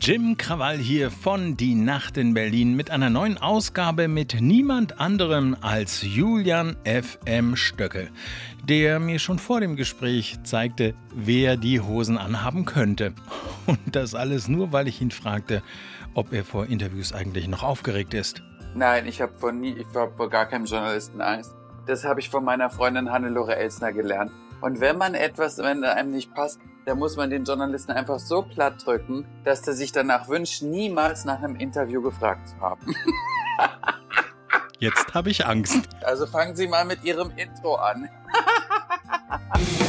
Jim Krawall hier von Die Nacht in Berlin mit einer neuen Ausgabe mit niemand anderem als Julian FM Stöckel, der mir schon vor dem Gespräch zeigte, wer die Hosen anhaben könnte. Und das alles nur, weil ich ihn fragte, ob er vor Interviews eigentlich noch aufgeregt ist. Nein, ich habe vor nie, ich habe vor gar keinem Journalisten Angst. Das habe ich von meiner Freundin Hannelore Elsner gelernt. Und wenn man etwas, wenn einem nicht passt, da muss man den Journalisten einfach so platt drücken, dass er sich danach wünscht, niemals nach einem Interview gefragt zu haben. Jetzt habe ich Angst. Also fangen Sie mal mit Ihrem Intro an.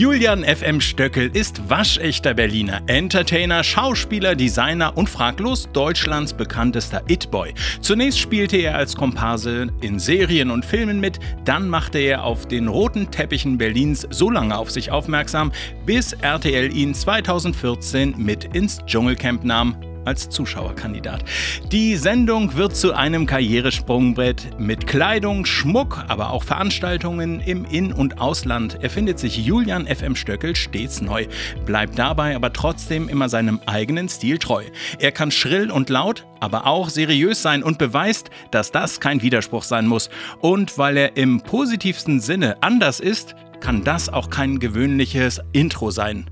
Julian FM Stöckel ist waschechter Berliner, Entertainer, Schauspieler, Designer und fraglos Deutschlands bekanntester It-Boy. Zunächst spielte er als Komparse in Serien und Filmen mit, dann machte er auf den roten Teppichen Berlins so lange auf sich aufmerksam, bis RTL ihn 2014 mit ins Dschungelcamp nahm als Zuschauerkandidat. Die Sendung wird zu einem Karrieresprungbrett mit Kleidung, Schmuck, aber auch Veranstaltungen im In- und Ausland erfindet sich Julian FM Stöckel stets neu, bleibt dabei aber trotzdem immer seinem eigenen Stil treu. Er kann schrill und laut, aber auch seriös sein und beweist, dass das kein Widerspruch sein muss. Und weil er im positivsten Sinne anders ist, kann das auch kein gewöhnliches Intro sein.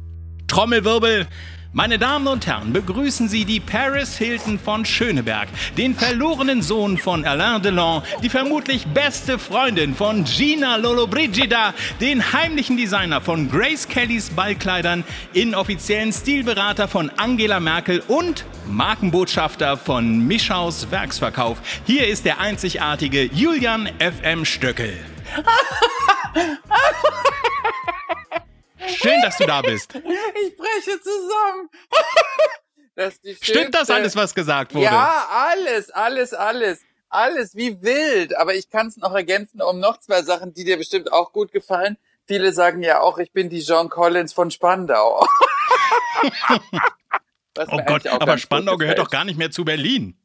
Trommelwirbel! Meine Damen und Herren, begrüßen Sie die Paris Hilton von Schöneberg, den verlorenen Sohn von Alain Delon, die vermutlich beste Freundin von Gina Lollobrigida, den heimlichen Designer von Grace Kellys Ballkleidern, inoffiziellen Stilberater von Angela Merkel und Markenbotschafter von Mischaus Werksverkauf. Hier ist der einzigartige Julian FM Stöckel. Schön, dass du da bist. Ich breche zusammen. Das Stimmt das alles, was gesagt wurde? Ja, alles, alles, alles. Alles wie wild. Aber ich kann es noch ergänzen um noch zwei Sachen, die dir bestimmt auch gut gefallen. Viele sagen ja auch, ich bin die John Collins von Spandau. oh Gott, aber Spandau gehört doch gar nicht mehr zu Berlin.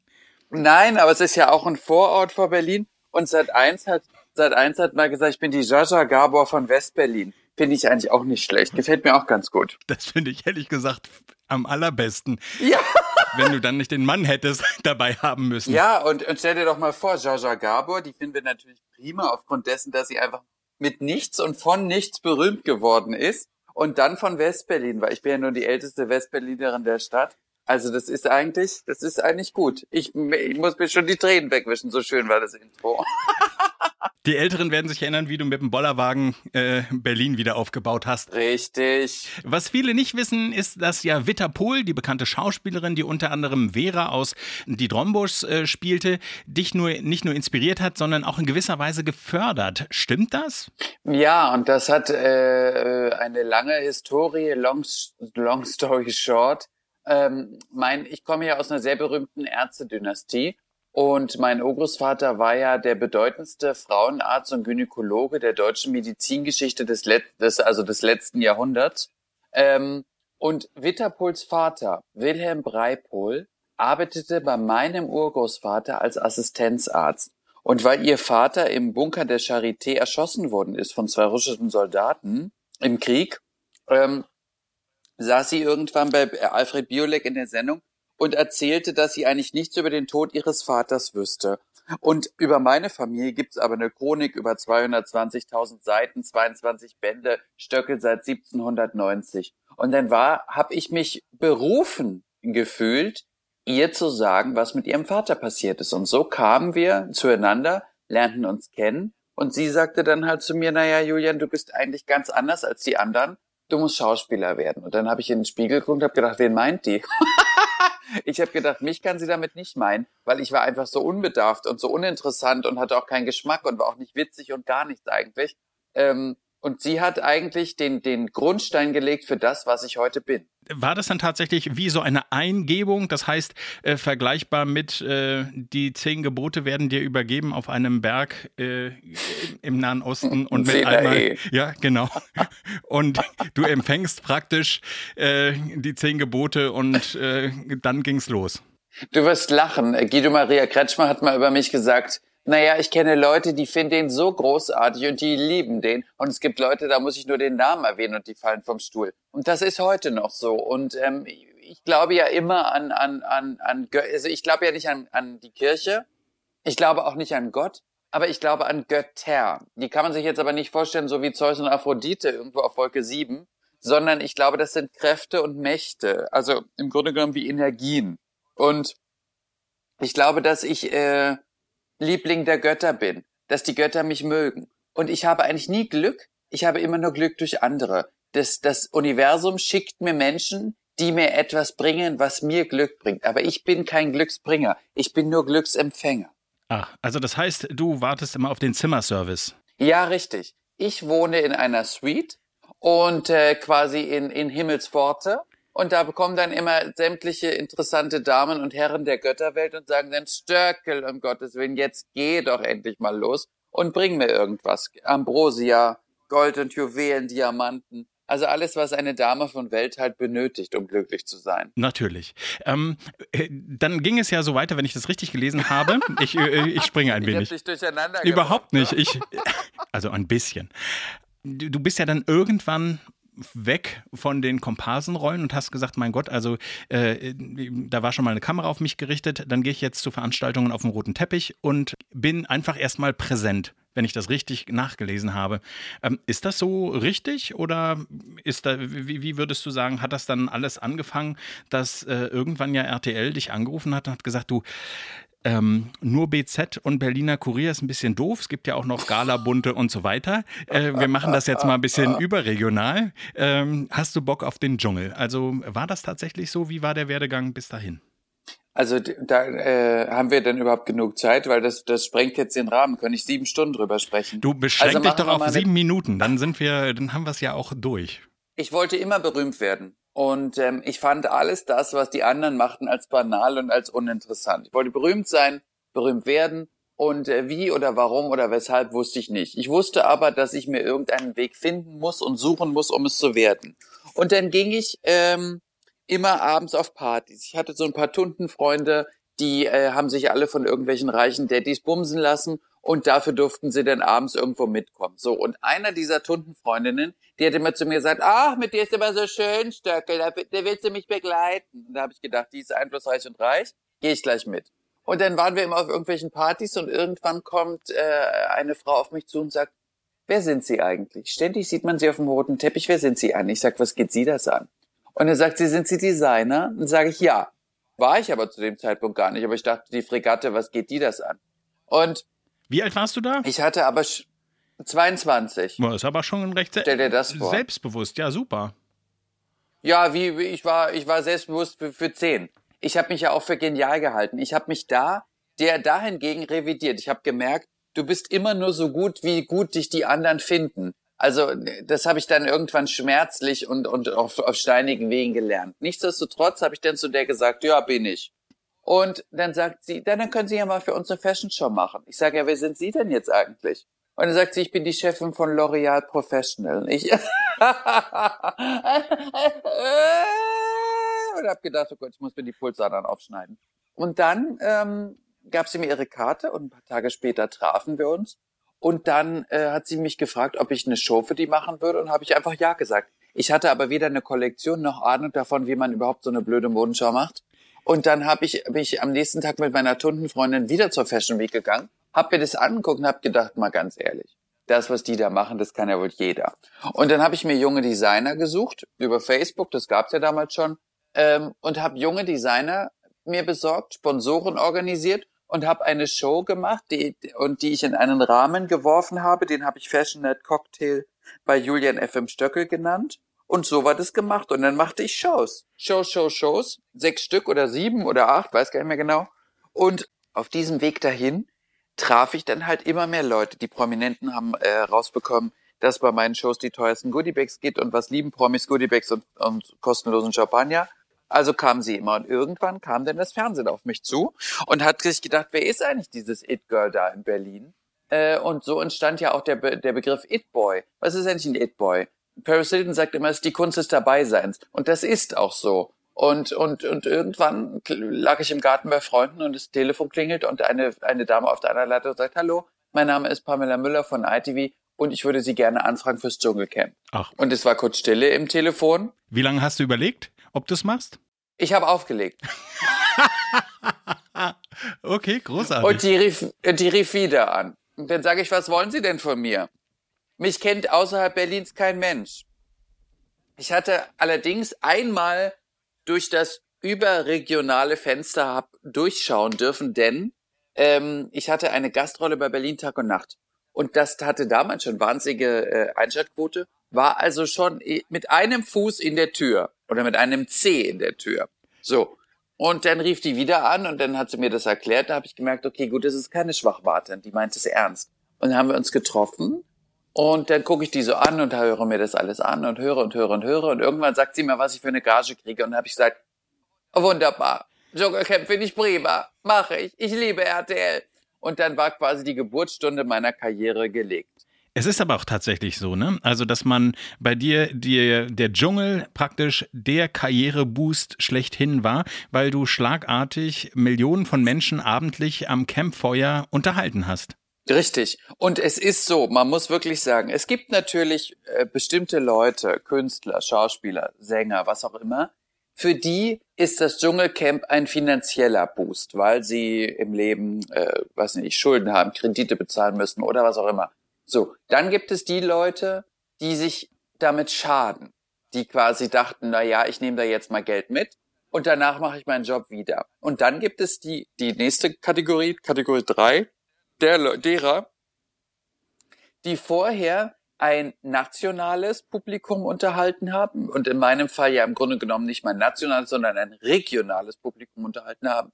Nein, aber es ist ja auch ein Vorort vor Berlin. Und seit eins hat, seit eins hat mal gesagt, ich bin die Jaja Gabor von Westberlin. Finde ich eigentlich auch nicht schlecht. Gefällt mir auch ganz gut. Das finde ich ehrlich gesagt am allerbesten. Ja. Wenn du dann nicht den Mann hättest dabei haben müssen. Ja, und, und stell dir doch mal vor, Jaja Gabor, die finden wir natürlich prima aufgrund dessen, dass sie einfach mit nichts und von nichts berühmt geworden ist. Und dann von Westberlin, weil ich bin ja nur die älteste Westberlinerin der Stadt. Also das ist eigentlich, das ist eigentlich gut. Ich, ich muss mir schon die Tränen wegwischen, so schön war das Intro. Die Älteren werden sich erinnern, wie du mit dem Bollerwagen äh, Berlin wieder aufgebaut hast. Richtig. Was viele nicht wissen, ist, dass ja Witta Pohl, die bekannte Schauspielerin, die unter anderem Vera aus Die Drombusch äh, spielte, dich nur nicht nur inspiriert hat, sondern auch in gewisser Weise gefördert. Stimmt das? Ja, und das hat äh, eine lange Historie, long, long story short. Ähm, mein, ich komme ja aus einer sehr berühmten Ärztedynastie und mein Urgroßvater war ja der bedeutendste Frauenarzt und Gynäkologe der deutschen Medizingeschichte des, Let des also des letzten Jahrhunderts. Ähm, und Witterpols Vater, Wilhelm Breipol, arbeitete bei meinem Urgroßvater als Assistenzarzt. Und weil ihr Vater im Bunker der Charité erschossen worden ist von zwei russischen Soldaten im Krieg, ähm, saß sie irgendwann bei Alfred Biolek in der Sendung und erzählte, dass sie eigentlich nichts über den Tod ihres Vaters wüsste. Und über meine Familie gibt's aber eine Chronik über 220.000 Seiten, 22 Bände, Stöckel seit 1790. Und dann war, habe ich mich berufen gefühlt, ihr zu sagen, was mit ihrem Vater passiert ist. Und so kamen wir zueinander, lernten uns kennen. Und sie sagte dann halt zu mir, naja, Julian, du bist eigentlich ganz anders als die anderen. Du musst Schauspieler werden. Und dann habe ich in den Spiegel geguckt und habe gedacht, wen meint die? ich habe gedacht, mich kann sie damit nicht meinen, weil ich war einfach so unbedarft und so uninteressant und hatte auch keinen Geschmack und war auch nicht witzig und gar nichts eigentlich. Ähm, und sie hat eigentlich den, den Grundstein gelegt für das, was ich heute bin. War das dann tatsächlich wie so eine Eingebung? Das heißt, äh, vergleichbar mit äh, die zehn Gebote werden dir übergeben auf einem Berg äh, im Nahen Osten und mit einmal. Ja, genau. Und du empfängst praktisch äh, die zehn Gebote und äh, dann ging's los. Du wirst lachen. Guido Maria Kretschmer hat mal über mich gesagt, Naja, ich kenne Leute, die finden den so großartig und die lieben den. Und es gibt Leute, da muss ich nur den Namen erwähnen und die fallen vom Stuhl. Und das ist heute noch so. Und ähm, ich glaube ja immer an, an, an, an also ich glaube ja nicht an, an die Kirche. Ich glaube auch nicht an Gott. Aber ich glaube an Götter. Die kann man sich jetzt aber nicht vorstellen, so wie Zeus und Aphrodite irgendwo auf Wolke 7, sondern ich glaube, das sind Kräfte und Mächte. Also im Grunde genommen wie Energien. Und ich glaube, dass ich äh, Liebling der Götter bin, dass die Götter mich mögen. Und ich habe eigentlich nie Glück, ich habe immer nur Glück durch andere. Das, das Universum schickt mir Menschen, die mir etwas bringen, was mir Glück bringt. Aber ich bin kein Glücksbringer, ich bin nur Glücksempfänger. Ach, also das heißt, du wartest immer auf den Zimmerservice. Ja, richtig. Ich wohne in einer Suite und äh, quasi in, in Himmelspforte und da bekommen dann immer sämtliche interessante Damen und Herren der Götterwelt und sagen dann, Stöckel, um Gottes Willen, jetzt geh doch endlich mal los und bring mir irgendwas. Ambrosia, Gold und Juwelen, Diamanten. Also alles, was eine Dame von Welt halt benötigt, um glücklich zu sein. Natürlich. Ähm, äh, dann ging es ja so weiter, wenn ich das richtig gelesen habe. Ich, äh, ich springe ein ich wenig. Dich durcheinander Überhaupt gebracht, nicht. Ich, also ein bisschen. Du bist ja dann irgendwann weg von den Komparsenrollen und hast gesagt, mein Gott, also äh, da war schon mal eine Kamera auf mich gerichtet, dann gehe ich jetzt zu Veranstaltungen auf dem roten Teppich und bin einfach erstmal präsent, wenn ich das richtig nachgelesen habe. Ähm, ist das so richtig oder ist da, wie, wie, würdest du sagen, hat das dann alles angefangen, dass äh, irgendwann ja RTL dich angerufen hat und hat gesagt, du, ähm, nur BZ und Berliner Kurier ist ein bisschen doof. Es gibt ja auch noch Galabunte und so weiter. Äh, wir machen das jetzt mal ein bisschen überregional. Ähm, hast du Bock auf den Dschungel? Also war das tatsächlich so? Wie war der Werdegang bis dahin? Also da äh, haben wir denn überhaupt genug Zeit, weil das das sprengt jetzt den Rahmen. Könnte ich sieben Stunden drüber sprechen? Du beschränk also dich doch auf sieben Minuten, dann sind wir, dann haben wir es ja auch durch. Ich wollte immer berühmt werden. Und ähm, ich fand alles das, was die anderen machten, als banal und als uninteressant. Ich wollte berühmt sein, berühmt werden. Und äh, wie oder warum oder weshalb wusste ich nicht. Ich wusste aber, dass ich mir irgendeinen Weg finden muss und suchen muss, um es zu werden. Und dann ging ich ähm, immer abends auf Partys. Ich hatte so ein paar Tuntenfreunde, die äh, haben sich alle von irgendwelchen reichen Daddys bumsen lassen und dafür durften sie dann abends irgendwo mitkommen. So, und einer dieser Tuntenfreundinnen, die hat immer zu mir gesagt, ach, mit dir ist immer so schön, Stöckel, da, da willst du mich begleiten. Und da habe ich gedacht, die ist einflussreich und reich, gehe ich gleich mit. Und dann waren wir immer auf irgendwelchen Partys und irgendwann kommt äh, eine Frau auf mich zu und sagt, wer sind Sie eigentlich? Ständig sieht man Sie auf dem roten Teppich, wer sind Sie an? Ich sag, was geht Sie das an? Und er sagt sie, sind Sie Designer? Und sage ich, ja. War ich aber zu dem Zeitpunkt gar nicht. Aber ich dachte, die Fregatte, was geht die das an? Und wie alt warst du da? Ich hatte aber 22. Das ist aber schon recht Stell dir das vor. selbstbewusst. Ja, super. Ja, wie, wie ich war, ich war selbstbewusst für, für 10. Ich habe mich ja auch für genial gehalten. Ich habe mich da, der dahingegen revidiert. Ich habe gemerkt, du bist immer nur so gut, wie gut dich die anderen finden. Also das habe ich dann irgendwann schmerzlich und, und auf, auf steinigen Wegen gelernt. Nichtsdestotrotz habe ich dann zu der gesagt, ja, bin ich. Und dann sagt sie, dann, können Sie ja mal für uns eine Fashion Show machen. Ich sage, ja, wer sind Sie denn jetzt eigentlich? Und dann sagt sie, ich bin die Chefin von L'Oreal Professional. Und ich und habe gedacht, oh Gott, ich muss mir die Pulsadern aufschneiden. Und dann ähm, gab sie mir ihre Karte und ein paar Tage später trafen wir uns. Und dann äh, hat sie mich gefragt, ob ich eine Show für die machen würde und habe ich einfach ja gesagt. Ich hatte aber weder eine Kollektion noch Ahnung davon, wie man überhaupt so eine blöde Modenschau macht. Und dann habe ich bin ich am nächsten Tag mit meiner Tundenfreundin wieder zur Fashion Week gegangen hab mir das angeguckt und hab gedacht, mal ganz ehrlich, das, was die da machen, das kann ja wohl jeder. Und dann habe ich mir junge Designer gesucht über Facebook, das gab's ja damals schon, ähm, und habe junge Designer mir besorgt, Sponsoren organisiert und habe eine Show gemacht, die und die ich in einen Rahmen geworfen habe. Den habe ich Fashionet Cocktail bei Julian FM Stöckel genannt. Und so war das gemacht. Und dann machte ich Shows. Shows, Shows, Shows. Sechs Stück oder sieben oder acht, weiß gar nicht mehr genau. Und auf diesem Weg dahin traf ich dann halt immer mehr Leute. Die Prominenten haben äh, rausbekommen, dass bei meinen Shows die teuersten Goodiebags gibt und was lieben Promis Goodiebags und, und kostenlosen Champagner. Also kamen sie immer und irgendwann kam dann das Fernsehen auf mich zu und hat sich gedacht, wer ist eigentlich dieses It-Girl da in Berlin? Äh, und so entstand ja auch der, Be der Begriff It-Boy. Was ist eigentlich ein It-Boy? Paris Hilton sagt immer, es ist die Kunst des Dabeiseins. Und das ist auch so. Und, und, und irgendwann lag ich im Garten bei Freunden und das Telefon klingelt und eine, eine Dame auf der anderen Leitung sagt, hallo, mein Name ist Pamela Müller von ITV und ich würde Sie gerne anfragen fürs Dschungelcamp. Ach. Und es war kurz Stille im Telefon. Wie lange hast du überlegt, ob du es machst? Ich habe aufgelegt. okay, großartig. Und die rief, die rief wieder an. Und dann sage ich, was wollen Sie denn von mir? Mich kennt außerhalb Berlins kein Mensch. Ich hatte allerdings einmal durch das überregionale Fenster hab durchschauen dürfen, denn ähm, ich hatte eine Gastrolle bei Berlin Tag und Nacht. Und das hatte damals schon wahnsinnige äh, Einschaltquote, war also schon mit einem Fuß in der Tür oder mit einem C in der Tür. So. Und dann rief die wieder an und dann hat sie mir das erklärt. Da habe ich gemerkt, okay, gut, das ist keine Schwachwarte. Die meint es ernst. Und dann haben wir uns getroffen und dann gucke ich die so an und höre mir das alles an und höre und höre und höre. Und irgendwann sagt sie mir, was ich für eine Gage kriege. Und dann habe ich gesagt, wunderbar, Dschungelcamp finde ich prima, mache ich, ich liebe RTL. Und dann war quasi die Geburtsstunde meiner Karriere gelegt. Es ist aber auch tatsächlich so, ne? Also, dass man bei dir die, der Dschungel praktisch der Karriereboost schlechthin war, weil du schlagartig Millionen von Menschen abendlich am Campfeuer unterhalten hast. Richtig. Und es ist so, man muss wirklich sagen, es gibt natürlich äh, bestimmte Leute, Künstler, Schauspieler, Sänger, was auch immer, für die ist das Dschungelcamp ein finanzieller Boost, weil sie im Leben, äh, weiß nicht, Schulden haben, Kredite bezahlen müssen oder was auch immer. So, dann gibt es die Leute, die sich damit schaden, die quasi dachten, na ja, ich nehme da jetzt mal Geld mit und danach mache ich meinen Job wieder. Und dann gibt es die, die nächste Kategorie, Kategorie drei der, derer, die vorher ein nationales Publikum unterhalten haben und in meinem Fall ja im Grunde genommen nicht mal ein nationales, sondern ein regionales Publikum unterhalten haben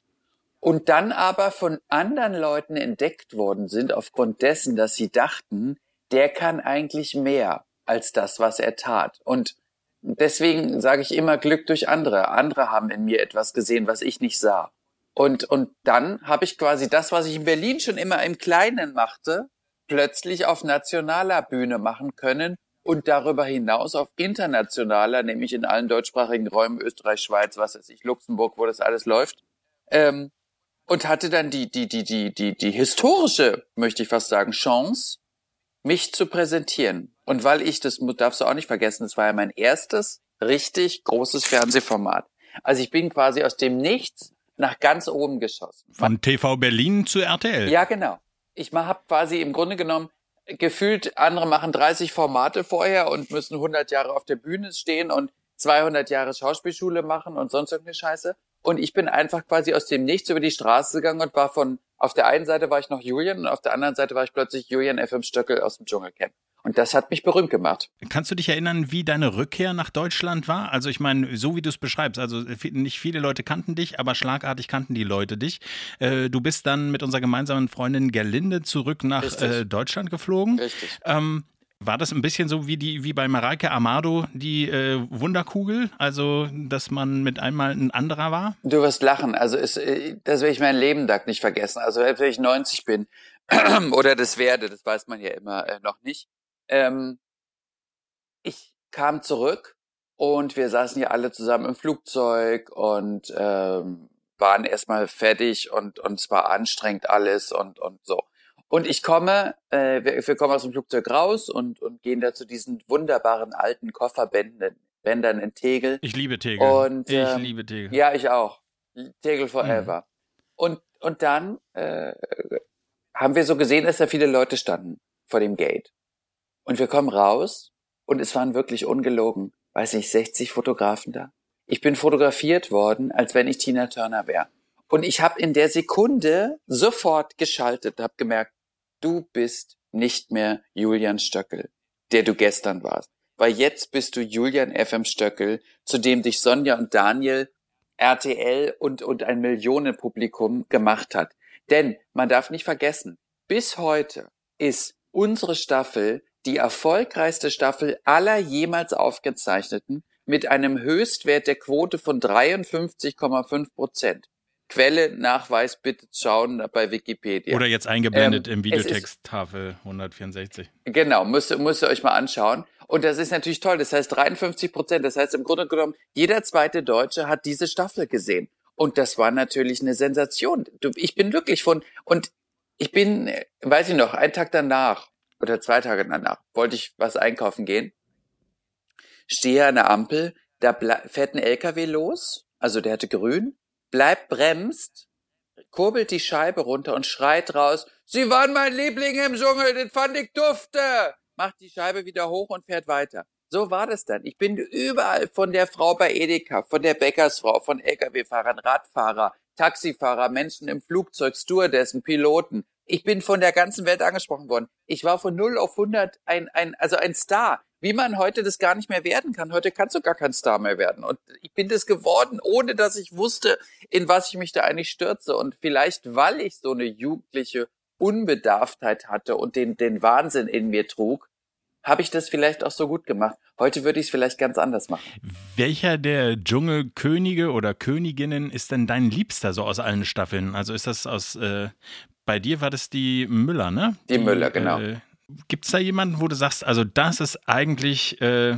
und dann aber von anderen Leuten entdeckt worden sind aufgrund dessen, dass sie dachten, der kann eigentlich mehr als das, was er tat. Und deswegen sage ich immer Glück durch andere. Andere haben in mir etwas gesehen, was ich nicht sah. Und, und dann habe ich quasi das, was ich in Berlin schon immer im Kleinen machte, plötzlich auf nationaler Bühne machen können und darüber hinaus auf internationaler, nämlich in allen deutschsprachigen Räumen, Österreich, Schweiz, was weiß ich, Luxemburg, wo das alles läuft, ähm, und hatte dann die, die, die, die, die, die historische, möchte ich fast sagen, Chance, mich zu präsentieren. Und weil ich, das darfst du auch nicht vergessen, das war ja mein erstes richtig großes Fernsehformat. Also ich bin quasi aus dem Nichts nach ganz oben geschossen. Von TV Berlin zu RTL. Ja, genau. Ich habe quasi im Grunde genommen gefühlt, andere machen 30 Formate vorher und müssen 100 Jahre auf der Bühne stehen und 200 Jahre Schauspielschule machen und sonst irgendeine Scheiße. Und ich bin einfach quasi aus dem Nichts über die Straße gegangen und war von, auf der einen Seite war ich noch Julian und auf der anderen Seite war ich plötzlich Julian FM Stöckel aus dem Dschungelcamp. Und das hat mich berühmt gemacht. Kannst du dich erinnern, wie deine Rückkehr nach Deutschland war? Also ich meine, so wie du es beschreibst, also nicht viele Leute kannten dich, aber schlagartig kannten die Leute dich. Äh, du bist dann mit unserer gemeinsamen Freundin Gerlinde zurück nach äh, Deutschland geflogen. Richtig. Ähm, war das ein bisschen so wie die wie bei Mareike Amado die äh, Wunderkugel, also dass man mit einmal ein anderer war? Du wirst lachen, also ist, äh, das werde ich mein Leben lang nicht vergessen. Also wenn ich 90 bin oder das werde, das weiß man ja immer äh, noch nicht. Ähm, ich kam zurück und wir saßen ja alle zusammen im Flugzeug und ähm, waren erstmal fertig und, und es war anstrengend alles und, und so. Und ich komme, äh, wir, wir kommen aus dem Flugzeug raus und, und gehen da zu diesen wunderbaren alten Kofferbändern Bändern in Tegel. Ich liebe Tegel. Und, ich ähm, liebe Tegel. Ja, ich auch. Tegel forever. Mhm. Und, und dann äh, haben wir so gesehen, dass da viele Leute standen vor dem Gate. Und wir kommen raus und es waren wirklich ungelogen, weiß nicht, 60 Fotografen da. Ich bin fotografiert worden, als wenn ich Tina Turner wäre. Und ich habe in der Sekunde sofort geschaltet, habe gemerkt, du bist nicht mehr Julian Stöckel, der du gestern warst. Weil jetzt bist du Julian FM Stöckel, zu dem dich Sonja und Daniel, RTL und, und ein Millionenpublikum gemacht hat. Denn man darf nicht vergessen, bis heute ist unsere Staffel die erfolgreichste Staffel aller jemals aufgezeichneten mit einem Höchstwert der Quote von 53,5 Prozent. Quelle, Nachweis, bitte schauen bei Wikipedia. Oder jetzt eingeblendet ähm, im Videotexttafel 164. Genau, müsst, müsst ihr euch mal anschauen. Und das ist natürlich toll. Das heißt 53 Prozent. Das heißt im Grunde genommen, jeder zweite Deutsche hat diese Staffel gesehen. Und das war natürlich eine Sensation. Ich bin wirklich von, und ich bin, weiß ich noch, einen Tag danach oder zwei Tage danach wollte ich was einkaufen gehen. Stehe an der Ampel, da fährt ein LKW los, also der hatte grün, bleibt bremst, kurbelt die Scheibe runter und schreit raus, Sie waren mein Liebling im Dschungel, den fand ich dufte! Macht die Scheibe wieder hoch und fährt weiter. So war das dann. Ich bin überall von der Frau bei Edeka, von der Bäckersfrau, von Lkw-Fahrern, Radfahrer, Taxifahrer, Menschen im Flugzeug, Stewardessen, Piloten. Ich bin von der ganzen Welt angesprochen worden. Ich war von 0 auf 100 ein, ein, also ein Star wie man heute das gar nicht mehr werden kann. Heute kannst du gar kein Star mehr werden. Und ich bin das geworden, ohne dass ich wusste, in was ich mich da eigentlich stürze. Und vielleicht, weil ich so eine jugendliche Unbedarftheit hatte und den, den Wahnsinn in mir trug, habe ich das vielleicht auch so gut gemacht. Heute würde ich es vielleicht ganz anders machen. Welcher der Dschungelkönige oder Königinnen ist denn dein Liebster so aus allen Staffeln? Also ist das aus, äh, bei dir war das die Müller, ne? Die, die Müller, genau. Äh, Gibt es da jemanden, wo du sagst, also das ist eigentlich äh,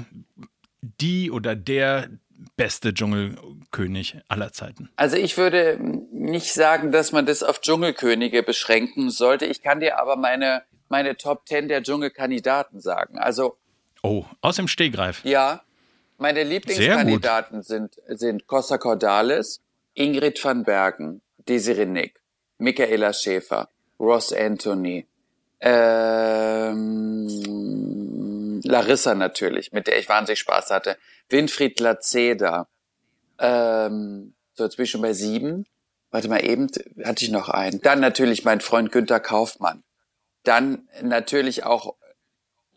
die oder der beste Dschungelkönig aller Zeiten? Also ich würde nicht sagen, dass man das auf Dschungelkönige beschränken sollte. Ich kann dir aber meine, meine Top Ten der Dschungelkandidaten sagen. Also Oh, aus dem Stehgreif. Ja, meine Lieblingskandidaten sind, sind Costa Cordalis, Ingrid van Bergen, Desiree Nick, Michaela Schäfer, Ross Anthony, ähm, Larissa natürlich, mit der ich wahnsinnig Spaß hatte. Winfried Lazeda. Ähm, so, jetzt bin ich schon bei sieben. Warte mal, eben hatte ich noch einen. Dann natürlich mein Freund Günther Kaufmann. Dann natürlich auch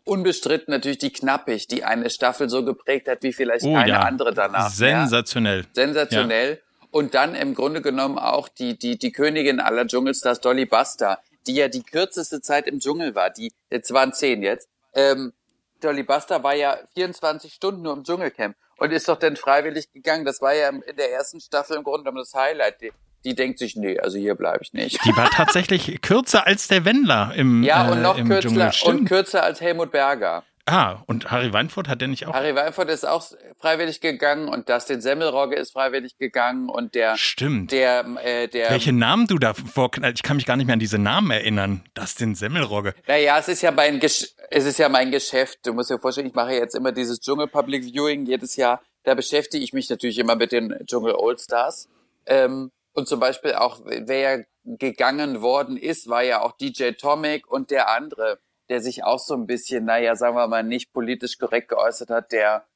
unbestritten natürlich die Knappig, die eine Staffel so geprägt hat wie vielleicht oh, keine ja. andere danach. Sensationell. Ja. Sensationell. Ja. Und dann im Grunde genommen auch die, die, die Königin aller Dschungelstars, Dolly Buster, die ja die kürzeste Zeit im Dschungel war, die, jetzt waren zehn jetzt, ähm, Dolly Buster war ja 24 Stunden nur im Dschungelcamp und ist doch dann freiwillig gegangen. Das war ja in der ersten Staffel im Grunde genommen das Highlight. Die, denkt sich, nee, also hier bleibe ich nicht. Die war tatsächlich kürzer als der Wendler im Ja, und noch äh, kürzer, und kürzer als Helmut Berger. Ah, und Harry Weinfurt hat der nicht auch? Harry Weinfurt ist auch freiwillig gegangen und Dustin Semmelrogge ist freiwillig gegangen und der. Stimmt. Der, äh, der. Welche Namen du da vor, ich kann mich gar nicht mehr an diese Namen erinnern. Dustin Semmelrogge. Naja, es ist ja mein, es ist ja mein Geschäft. Du musst dir vorstellen, ich mache jetzt immer dieses Dschungel Public Viewing jedes Jahr. Da beschäftige ich mich natürlich immer mit den Dschungel Old Stars. Ähm, und zum Beispiel auch, wer gegangen worden ist, war ja auch DJ Tomic und der andere der sich auch so ein bisschen, naja, sagen wir mal, nicht politisch korrekt geäußert hat, der,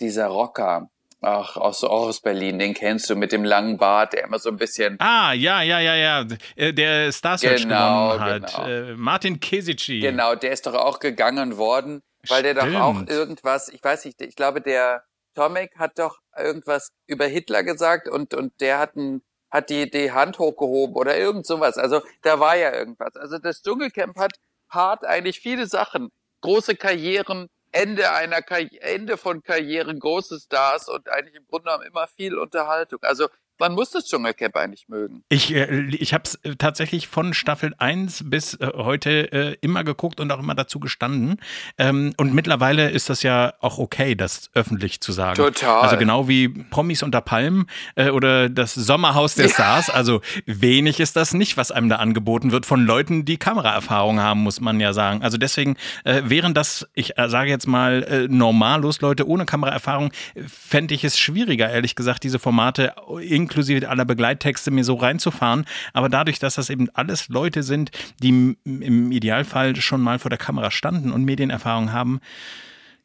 dieser Rocker, Ach, aus, auch aus Berlin, den kennst du mit dem langen Bart, der immer so ein bisschen. Ah, ja, ja, ja, ja. Äh, der Star Search genau, gewonnen hat. Genau. Äh, Martin Kesici. Genau, der ist doch auch gegangen worden, weil Stimmt. der doch auch irgendwas, ich weiß nicht, ich glaube, der Tomek hat doch irgendwas über Hitler gesagt und, und der hat, ein, hat die, die Hand hochgehoben oder irgend sowas. Also da war ja irgendwas. Also das Dschungelcamp hat hart eigentlich viele Sachen. Große Karrieren, Ende einer Karri Ende von Karrieren, große Stars und eigentlich im Grunde genommen immer viel Unterhaltung. Also man muss das Dschungelcamp eigentlich mögen. Ich, äh, ich habe es äh, tatsächlich von Staffel 1 bis äh, heute äh, immer geguckt und auch immer dazu gestanden. Ähm, und mittlerweile ist das ja auch okay, das öffentlich zu sagen. Total. Also genau wie Promis unter Palmen äh, oder das Sommerhaus der Stars. Also wenig ist das nicht, was einem da angeboten wird von Leuten, die Kameraerfahrung haben, muss man ja sagen. Also deswegen äh, wären das, ich sage jetzt mal, normallos Leute ohne Kameraerfahrung, fände ich es schwieriger, ehrlich gesagt, diese Formate irgendwie inklusive aller Begleittexte mir so reinzufahren. Aber dadurch, dass das eben alles Leute sind, die im Idealfall schon mal vor der Kamera standen und Medienerfahrung haben,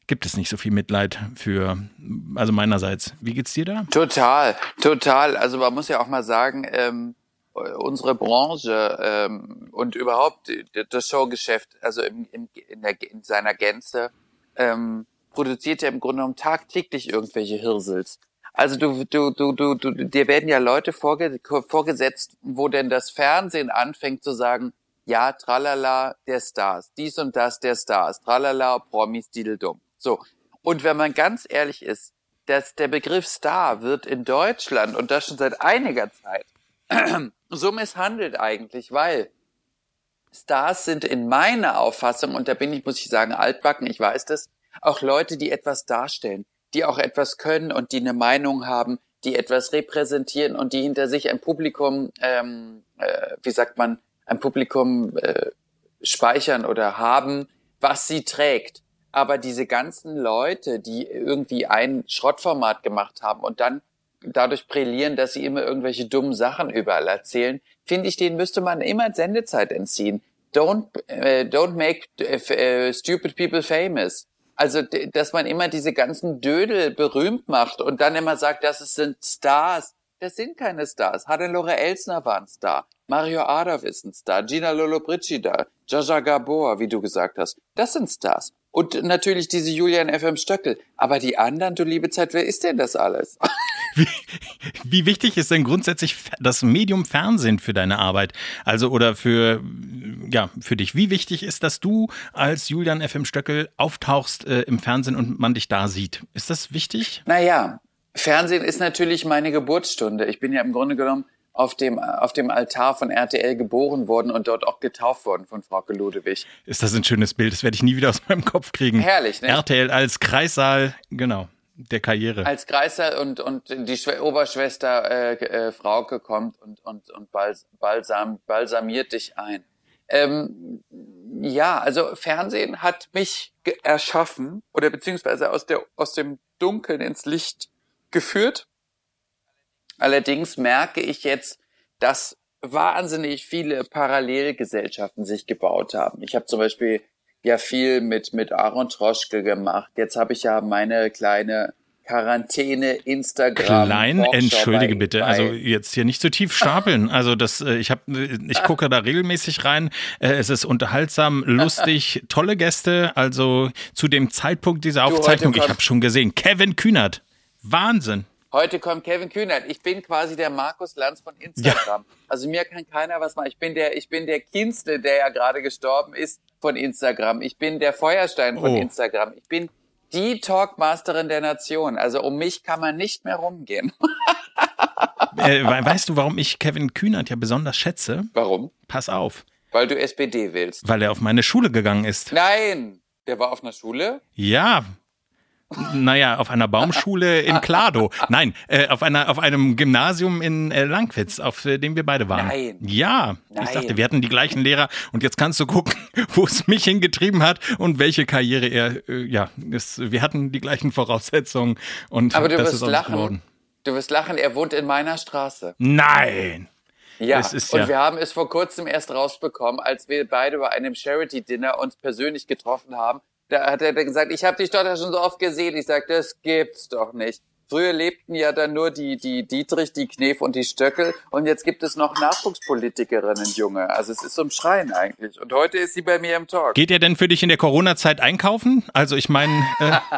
gibt es nicht so viel Mitleid für, also meinerseits. Wie geht's dir da? Total, total. Also man muss ja auch mal sagen, ähm, unsere Branche ähm, und überhaupt das Showgeschäft, also im, im, in, der, in seiner Gänze, ähm, produziert ja im Grunde genommen tagtäglich irgendwelche Hirsels. Also du, du, du, du, du, dir werden ja Leute vorge vorgesetzt, wo denn das Fernsehen anfängt zu sagen, ja, tralala, der Stars, dies und das, der Stars, tralala, Promis, Dideldum. So. Und wenn man ganz ehrlich ist, dass der Begriff Star wird in Deutschland und das schon seit einiger Zeit so misshandelt eigentlich, weil Stars sind in meiner Auffassung, und da bin ich, muss ich sagen, altbacken, ich weiß das, auch Leute, die etwas darstellen, die auch etwas können und die eine Meinung haben, die etwas repräsentieren und die hinter sich ein Publikum, ähm, äh, wie sagt man, ein Publikum äh, speichern oder haben, was sie trägt. Aber diese ganzen Leute, die irgendwie ein Schrottformat gemacht haben und dann dadurch brillieren, dass sie immer irgendwelche dummen Sachen überall erzählen, finde ich, denen müsste man immer Sendezeit entziehen. Don't, äh, don't make äh, stupid people famous. Also, dass man immer diese ganzen Dödel berühmt macht und dann immer sagt, das sind Stars. Das sind keine Stars. Hannelore Elsner war ein Star. Mario Adolf ist ein Star. Gina Lollobrigida. Jaja Gabor, wie du gesagt hast. Das sind Stars. Und natürlich diese Julian FM Stöckel. Aber die anderen, du liebe Zeit, wer ist denn das alles? Wie, wie, wichtig ist denn grundsätzlich das Medium Fernsehen für deine Arbeit? Also oder für ja für dich? Wie wichtig ist, dass du als Julian FM Stöckel auftauchst äh, im Fernsehen und man dich da sieht? Ist das wichtig? Naja, Fernsehen ist natürlich meine Geburtsstunde. Ich bin ja im Grunde genommen auf dem, auf dem Altar von RTL geboren worden und dort auch getauft worden von Frauke Ludewig. Ist das ein schönes Bild? Das werde ich nie wieder aus meinem Kopf kriegen. Herrlich, ne? RTL als Kreissaal, genau, der Karriere. Als Kreissaal und, und die Schw Oberschwester äh, äh, Frauke kommt und, und, und bals balsam, balsamiert dich ein. Ähm, ja, also Fernsehen hat mich erschaffen oder beziehungsweise aus, der, aus dem Dunkeln ins Licht geführt Allerdings merke ich jetzt, dass wahnsinnig viele Parallelgesellschaften sich gebaut haben. Ich habe zum Beispiel ja viel mit, mit Aaron Troschke gemacht. Jetzt habe ich ja meine kleine Quarantäne Instagram. Klein, entschuldige bei, bitte. Also jetzt hier nicht zu tief stapeln. Also das, äh, ich habe, ich gucke da regelmäßig rein. Äh, es ist unterhaltsam, lustig, tolle Gäste. Also zu dem Zeitpunkt dieser Aufzeichnung, ich habe schon gesehen, Kevin Kühnert. Wahnsinn. Heute kommt Kevin Kühnert. Ich bin quasi der Markus Lanz von Instagram. Ja. Also mir kann keiner was machen. Ich bin der, ich bin der Kienzle, der ja gerade gestorben ist von Instagram. Ich bin der Feuerstein von oh. Instagram. Ich bin die Talkmasterin der Nation. Also um mich kann man nicht mehr rumgehen. äh, weißt du, warum ich Kevin Kühnert ja besonders schätze? Warum? Pass auf. Weil du SPD willst. Weil er auf meine Schule gegangen ist. Nein! Der war auf einer Schule? Ja, naja, auf einer Baumschule in Klado. Nein, äh, auf, einer, auf einem Gymnasium in äh, Langwitz, auf äh, dem wir beide waren. Nein. Ja, Nein. ich dachte, wir hatten die gleichen Lehrer und jetzt kannst du gucken, wo es mich hingetrieben hat und welche Karriere er, äh, ja, ist, wir hatten die gleichen Voraussetzungen und Aber du das wirst ist lachen. Geworden. Du wirst lachen, er wohnt in meiner Straße. Nein! Ja, ist, und ja. wir haben es vor kurzem erst rausbekommen, als wir beide bei einem Charity-Dinner uns persönlich getroffen haben da hat er gesagt, ich habe dich dort ja schon so oft gesehen. Ich sag, das gibt's doch nicht. Früher lebten ja dann nur die, die Dietrich, die Knef und die Stöckel und jetzt gibt es noch Nachwuchspolitikerinnen, Junge. Also es ist ein Schreien eigentlich. Und heute ist sie bei mir im Talk. Geht er denn für dich in der Corona-Zeit einkaufen? Also ich meine... Äh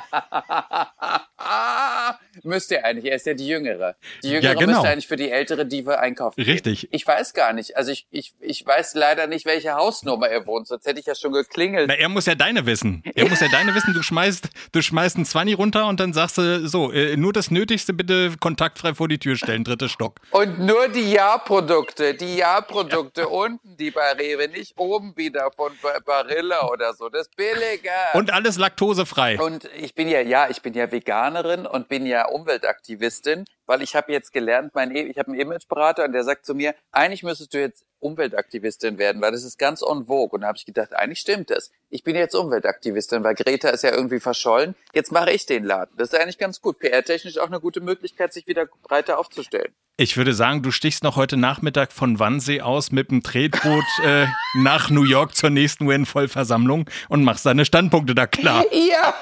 müsste er eigentlich, er ist ja die Jüngere. Die Jüngere ja, genau. müsste eigentlich für die ältere Diva einkaufen. Richtig. Ich weiß gar nicht. Also ich, ich, ich weiß leider nicht, welche Hausnummer er wohnt, sonst hätte ich ja schon geklingelt. Na, er muss ja deine wissen. Er muss ja deine wissen, du schmeißt, du schmeißt einen Zwanni runter und dann sagst du so, äh, nur das Nötigste bitte kontaktfrei vor die Tür stellen, dritter Stock. Und nur die Ja-Produkte, die Ja-Produkte ja. unten, die bei Rewe, nicht oben wieder von Barilla oder so, das billiger. Und alles laktosefrei. Und ich bin ja, ja, ich bin ja Veganerin und bin ja Umweltaktivistin, weil ich habe jetzt gelernt, mein, e, ich habe einen Imageberater und der sagt zu mir, eigentlich müsstest du jetzt Umweltaktivistin werden, weil das ist ganz en vogue. Und da habe ich gedacht, eigentlich stimmt das. Ich bin jetzt Umweltaktivistin, weil Greta ist ja irgendwie verschollen. Jetzt mache ich den Laden. Das ist eigentlich ganz gut. PR-technisch auch eine gute Möglichkeit, sich wieder breiter aufzustellen. Ich würde sagen, du stichst noch heute Nachmittag von Wannsee aus mit dem Tretboot äh, nach New York zur nächsten UN-Vollversammlung und machst deine Standpunkte da klar. Ja.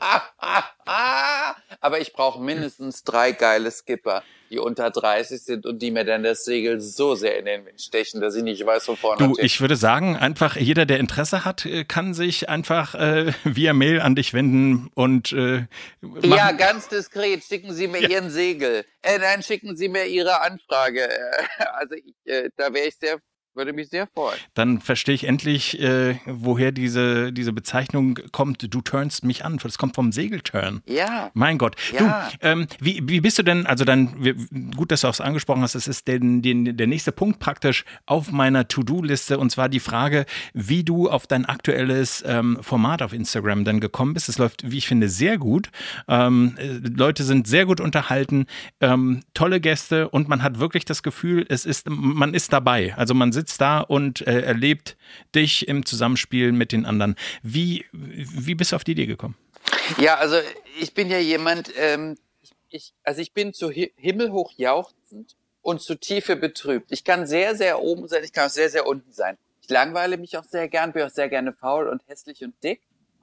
Aber ich brauche mindestens drei geile Skipper, die unter 30 sind und die mir dann das Segel so sehr in den Wind stechen, dass ich nicht weiß, wo vorne Du, ich würde sagen, einfach jeder, der Interesse hat, äh, kann sich einfach äh, via Mail an dich wenden und äh, Ja, ganz diskret. Schicken Sie mir ja. Ihren Segel. Äh, dann schicken Sie mir Ihre Anfrage. Also ich, äh, da wäre ich sehr Würde mich sehr freuen. Dann verstehe ich endlich, äh, woher diese, diese Bezeichnung kommt. Du turnst mich an. Das kommt vom Segelturn. Ja. Mein Gott. Ja. Du, ähm, wie, wie bist du denn, also dann, gut, dass du auch angesprochen hast, das ist den, den, der nächste Punkt praktisch auf meiner To-Do-Liste und zwar die Frage, wie du auf dein aktuelles ähm, Format auf Instagram dann gekommen bist. Es läuft, wie ich finde, sehr gut. Ähm, äh, Leute sind sehr gut unterhalten, ähm, tolle Gäste und man hat wirklich das Gefühl, es ist, man ist dabei. Also man sitzt da und äh, erlebt dich im Zusammenspiel mit den anderen. Wie, wie bist du auf die Idee gekommen? Ja, also ich bin ja jemand, ähm, ich, also ich bin zu himmelhoch jauchzend und zu Tiefe betrübt. Ich kann sehr, sehr oben sein, ich kann auch sehr, sehr unten sein. Ich langweile mich auch sehr gern, bin auch sehr gerne faul und hässlich und dick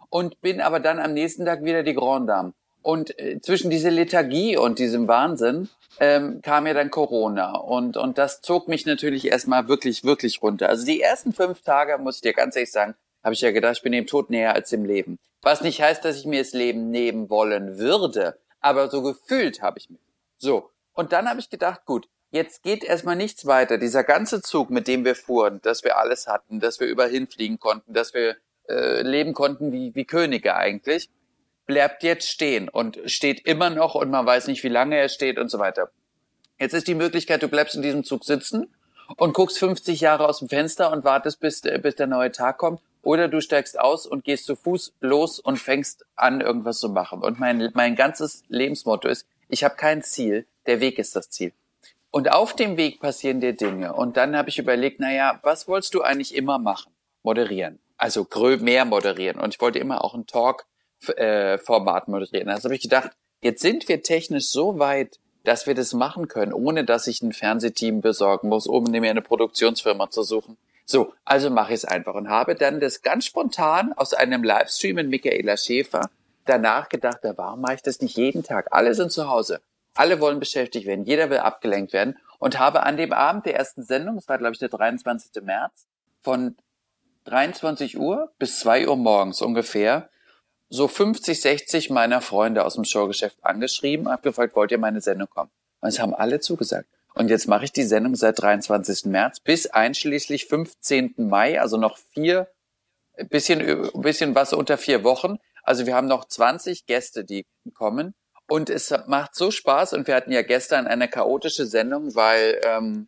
und bin aber dann am nächsten Tag wieder die Grand Dame. Und äh, zwischen diese Lethargie und diesem Wahnsinn ähm, kam ja dann Corona und, und das zog mich natürlich erstmal wirklich, wirklich runter. Also die ersten fünf Tage, muss ich dir ganz ehrlich sagen, habe ich ja gedacht, ich bin dem Tod näher als dem Leben. Was nicht heißt, dass ich mir das Leben nehmen wollen würde, aber so gefühlt habe ich mich. So. Und dann habe ich gedacht, gut, jetzt geht erstmal nichts weiter. Dieser ganze Zug, mit dem wir fuhren, dass wir alles hatten, dass wir überall hinfliegen konnten, dass wir äh, leben konnten wie, wie Könige eigentlich, bleibt jetzt stehen und steht immer noch und man weiß nicht, wie lange er steht und so weiter. Jetzt ist die Möglichkeit, du bleibst in diesem Zug sitzen und guckst 50 Jahre aus dem Fenster und wartest, bis, bis der neue Tag kommt. Oder du steigst aus und gehst zu Fuß los und fängst an, irgendwas zu machen. Und mein, mein ganzes Lebensmotto ist, ich habe kein Ziel, der Weg ist das Ziel. Und auf dem Weg passieren dir Dinge. Und dann habe ich überlegt, na ja, was wolltest du eigentlich immer machen? Moderieren. Also mehr moderieren. Und ich wollte immer auch ein Talk-Format äh, moderieren. Also habe ich gedacht, jetzt sind wir technisch so weit, dass wir das machen können, ohne dass ich ein Fernsehteam besorgen muss, um mir eine Produktionsfirma zu suchen. So, also mache ich es einfach und habe dann das ganz spontan aus einem Livestream mit Michaela Schäfer danach gedacht, warum mache ich das nicht jeden Tag? Alle sind zu Hause. Alle wollen beschäftigt werden. Jeder will abgelenkt werden. Und habe an dem Abend der ersten Sendung, das war glaube ich der 23. März, von 23 Uhr bis 2 Uhr morgens ungefähr, so 50, 60 meiner Freunde aus dem Showgeschäft angeschrieben, habe gefragt, wollt ihr meine Sendung kommen? Und es haben alle zugesagt. Und jetzt mache ich die Sendung seit 23. März bis einschließlich 15. Mai, also noch vier, bisschen, bisschen was unter vier Wochen. Also wir haben noch 20 Gäste, die kommen. Und es macht so Spaß. Und wir hatten ja gestern eine chaotische Sendung, weil ähm,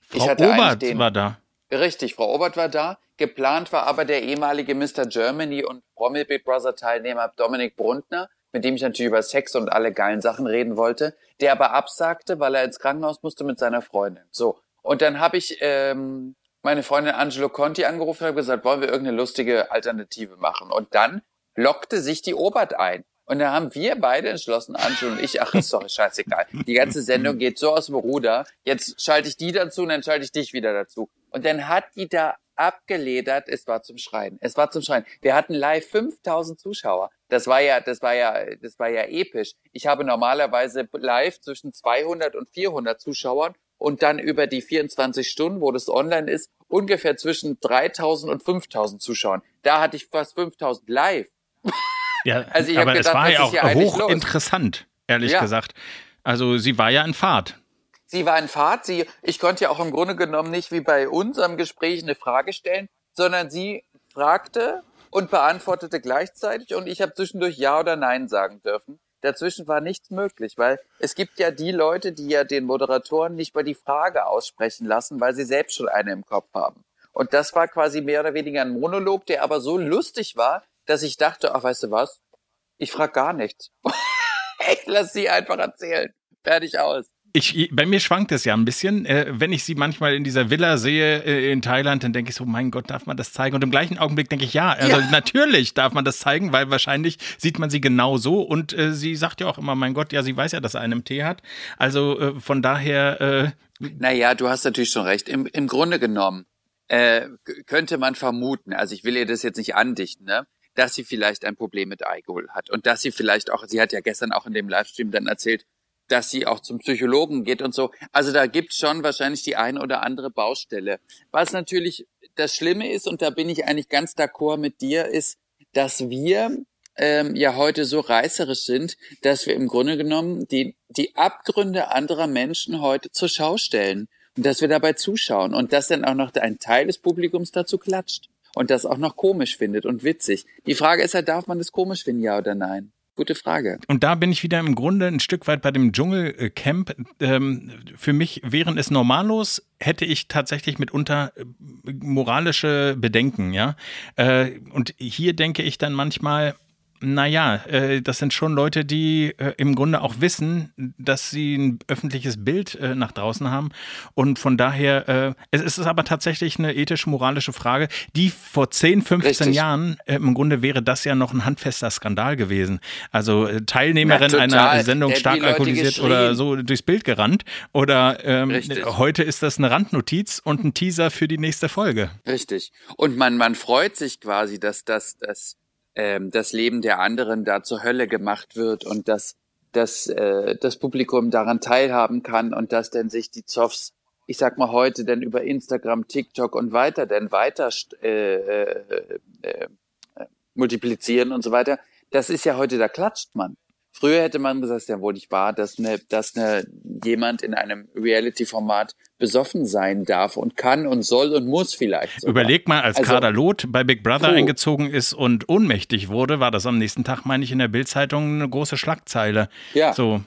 Frau ich hatte Obert den, war da. Richtig, Frau Obert war da. Geplant war aber der ehemalige Mr. Germany und Promi Big Brother Teilnehmer Dominik Bruntner, mit dem ich natürlich über Sex und alle geilen Sachen reden wollte, der aber absagte, weil er ins Krankenhaus musste mit seiner Freundin. So. Und dann habe ich ähm, meine Freundin Angelo Conti angerufen und gesagt, wollen wir irgendeine lustige Alternative machen? Und dann lockte sich die Obert ein. Und da haben wir beide entschlossen, Angelo und ich, ach, ist doch scheißegal. Die ganze Sendung geht so aus dem Ruder. Jetzt schalte ich die dazu und dann schalte ich dich wieder dazu. Und dann hat die da abgeledert. Es war zum Schreien. Es war zum Schreien. Wir hatten live 5000 Zuschauer. Das war ja, das war ja, das war ja episch. Ich habe normalerweise live zwischen 200 und 400 Zuschauern und dann über die 24 Stunden, wo das online ist, ungefähr zwischen 3000 und 5000 Zuschauern. Da hatte ich fast 5000 live. Ja, also ich aber gedacht, es war ja auch hochinteressant, ehrlich ja. gesagt. Also sie war ja in Fahrt. Sie war in Fahrt. Sie, ich konnte ja auch im Grunde genommen nicht wie bei unserem Gespräch eine Frage stellen, sondern sie fragte und beantwortete gleichzeitig und ich habe zwischendurch Ja oder Nein sagen dürfen. Dazwischen war nichts möglich, weil es gibt ja die Leute, die ja den Moderatoren nicht mal die Frage aussprechen lassen, weil sie selbst schon eine im Kopf haben. Und das war quasi mehr oder weniger ein Monolog, der aber so lustig war, dass ich dachte, ach, weißt du was? Ich frag gar nichts. ich lass sie einfach erzählen. Fertig aus. Ich, bei mir schwankt es ja ein bisschen. Äh, wenn ich sie manchmal in dieser Villa sehe äh, in Thailand, dann denke ich so, mein Gott, darf man das zeigen? Und im gleichen Augenblick denke ich, ja, also ja. natürlich darf man das zeigen, weil wahrscheinlich sieht man sie genau so. Und äh, sie sagt ja auch immer, mein Gott, ja, sie weiß ja, dass er einen Tee hat. Also äh, von daher. Äh, naja, du hast natürlich schon recht. Im, im Grunde genommen äh, könnte man vermuten, also ich will ihr das jetzt nicht andichten, ne? dass sie vielleicht ein Problem mit Alkohol hat und dass sie vielleicht auch, sie hat ja gestern auch in dem Livestream dann erzählt, dass sie auch zum Psychologen geht und so. Also da gibt's schon wahrscheinlich die eine oder andere Baustelle. Was natürlich das Schlimme ist, und da bin ich eigentlich ganz d'accord mit dir, ist, dass wir ähm, ja heute so reißerisch sind, dass wir im Grunde genommen die, die Abgründe anderer Menschen heute zur Schau stellen. Und dass wir dabei zuschauen und dass dann auch noch ein Teil des Publikums dazu klatscht und das auch noch komisch findet und witzig. Die Frage ist ja, darf man das komisch finden, ja oder nein? Gute Frage. Und da bin ich wieder im Grunde ein Stück weit bei dem Dschungelcamp. Ähm, für mich wären es normallos, hätte ich tatsächlich mitunter äh, moralische Bedenken, ja. Äh, und hier denke ich dann manchmal, naja, äh, das sind schon Leute, die äh, im Grunde auch wissen, dass sie ein öffentliches Bild äh, nach draußen haben. Und von daher, äh, es ist aber tatsächlich eine ethisch-moralische Frage, die vor 10, 15 Richtig. Jahren, äh, im Grunde wäre das ja noch ein handfester Skandal gewesen. Also äh, Teilnehmerin Na, einer Sendung stark alkoholisiert oder so durchs Bild gerannt. Oder ähm, heute ist das eine Randnotiz und ein Teaser für die nächste Folge. Richtig. Und man, man freut sich quasi, dass das, das ähm, das Leben der anderen da zur Hölle gemacht wird und dass, dass äh, das Publikum daran teilhaben kann und dass denn sich die Zoffs, ich sag mal heute, denn über Instagram, TikTok und weiter denn weiter äh, äh, äh, multiplizieren und so weiter. Das ist ja heute, da klatscht man. Früher hätte man gesagt, ja wohl nicht wahr, dass eine, dass eine, jemand in einem Reality-Format besoffen sein darf und kann und soll und muss vielleicht. Sogar. Überleg mal, als also, Kader Loth bei Big Brother puh. eingezogen ist und ohnmächtig wurde, war das am nächsten Tag, meine ich, in der Bildzeitung eine große Schlagzeile. Ja. So.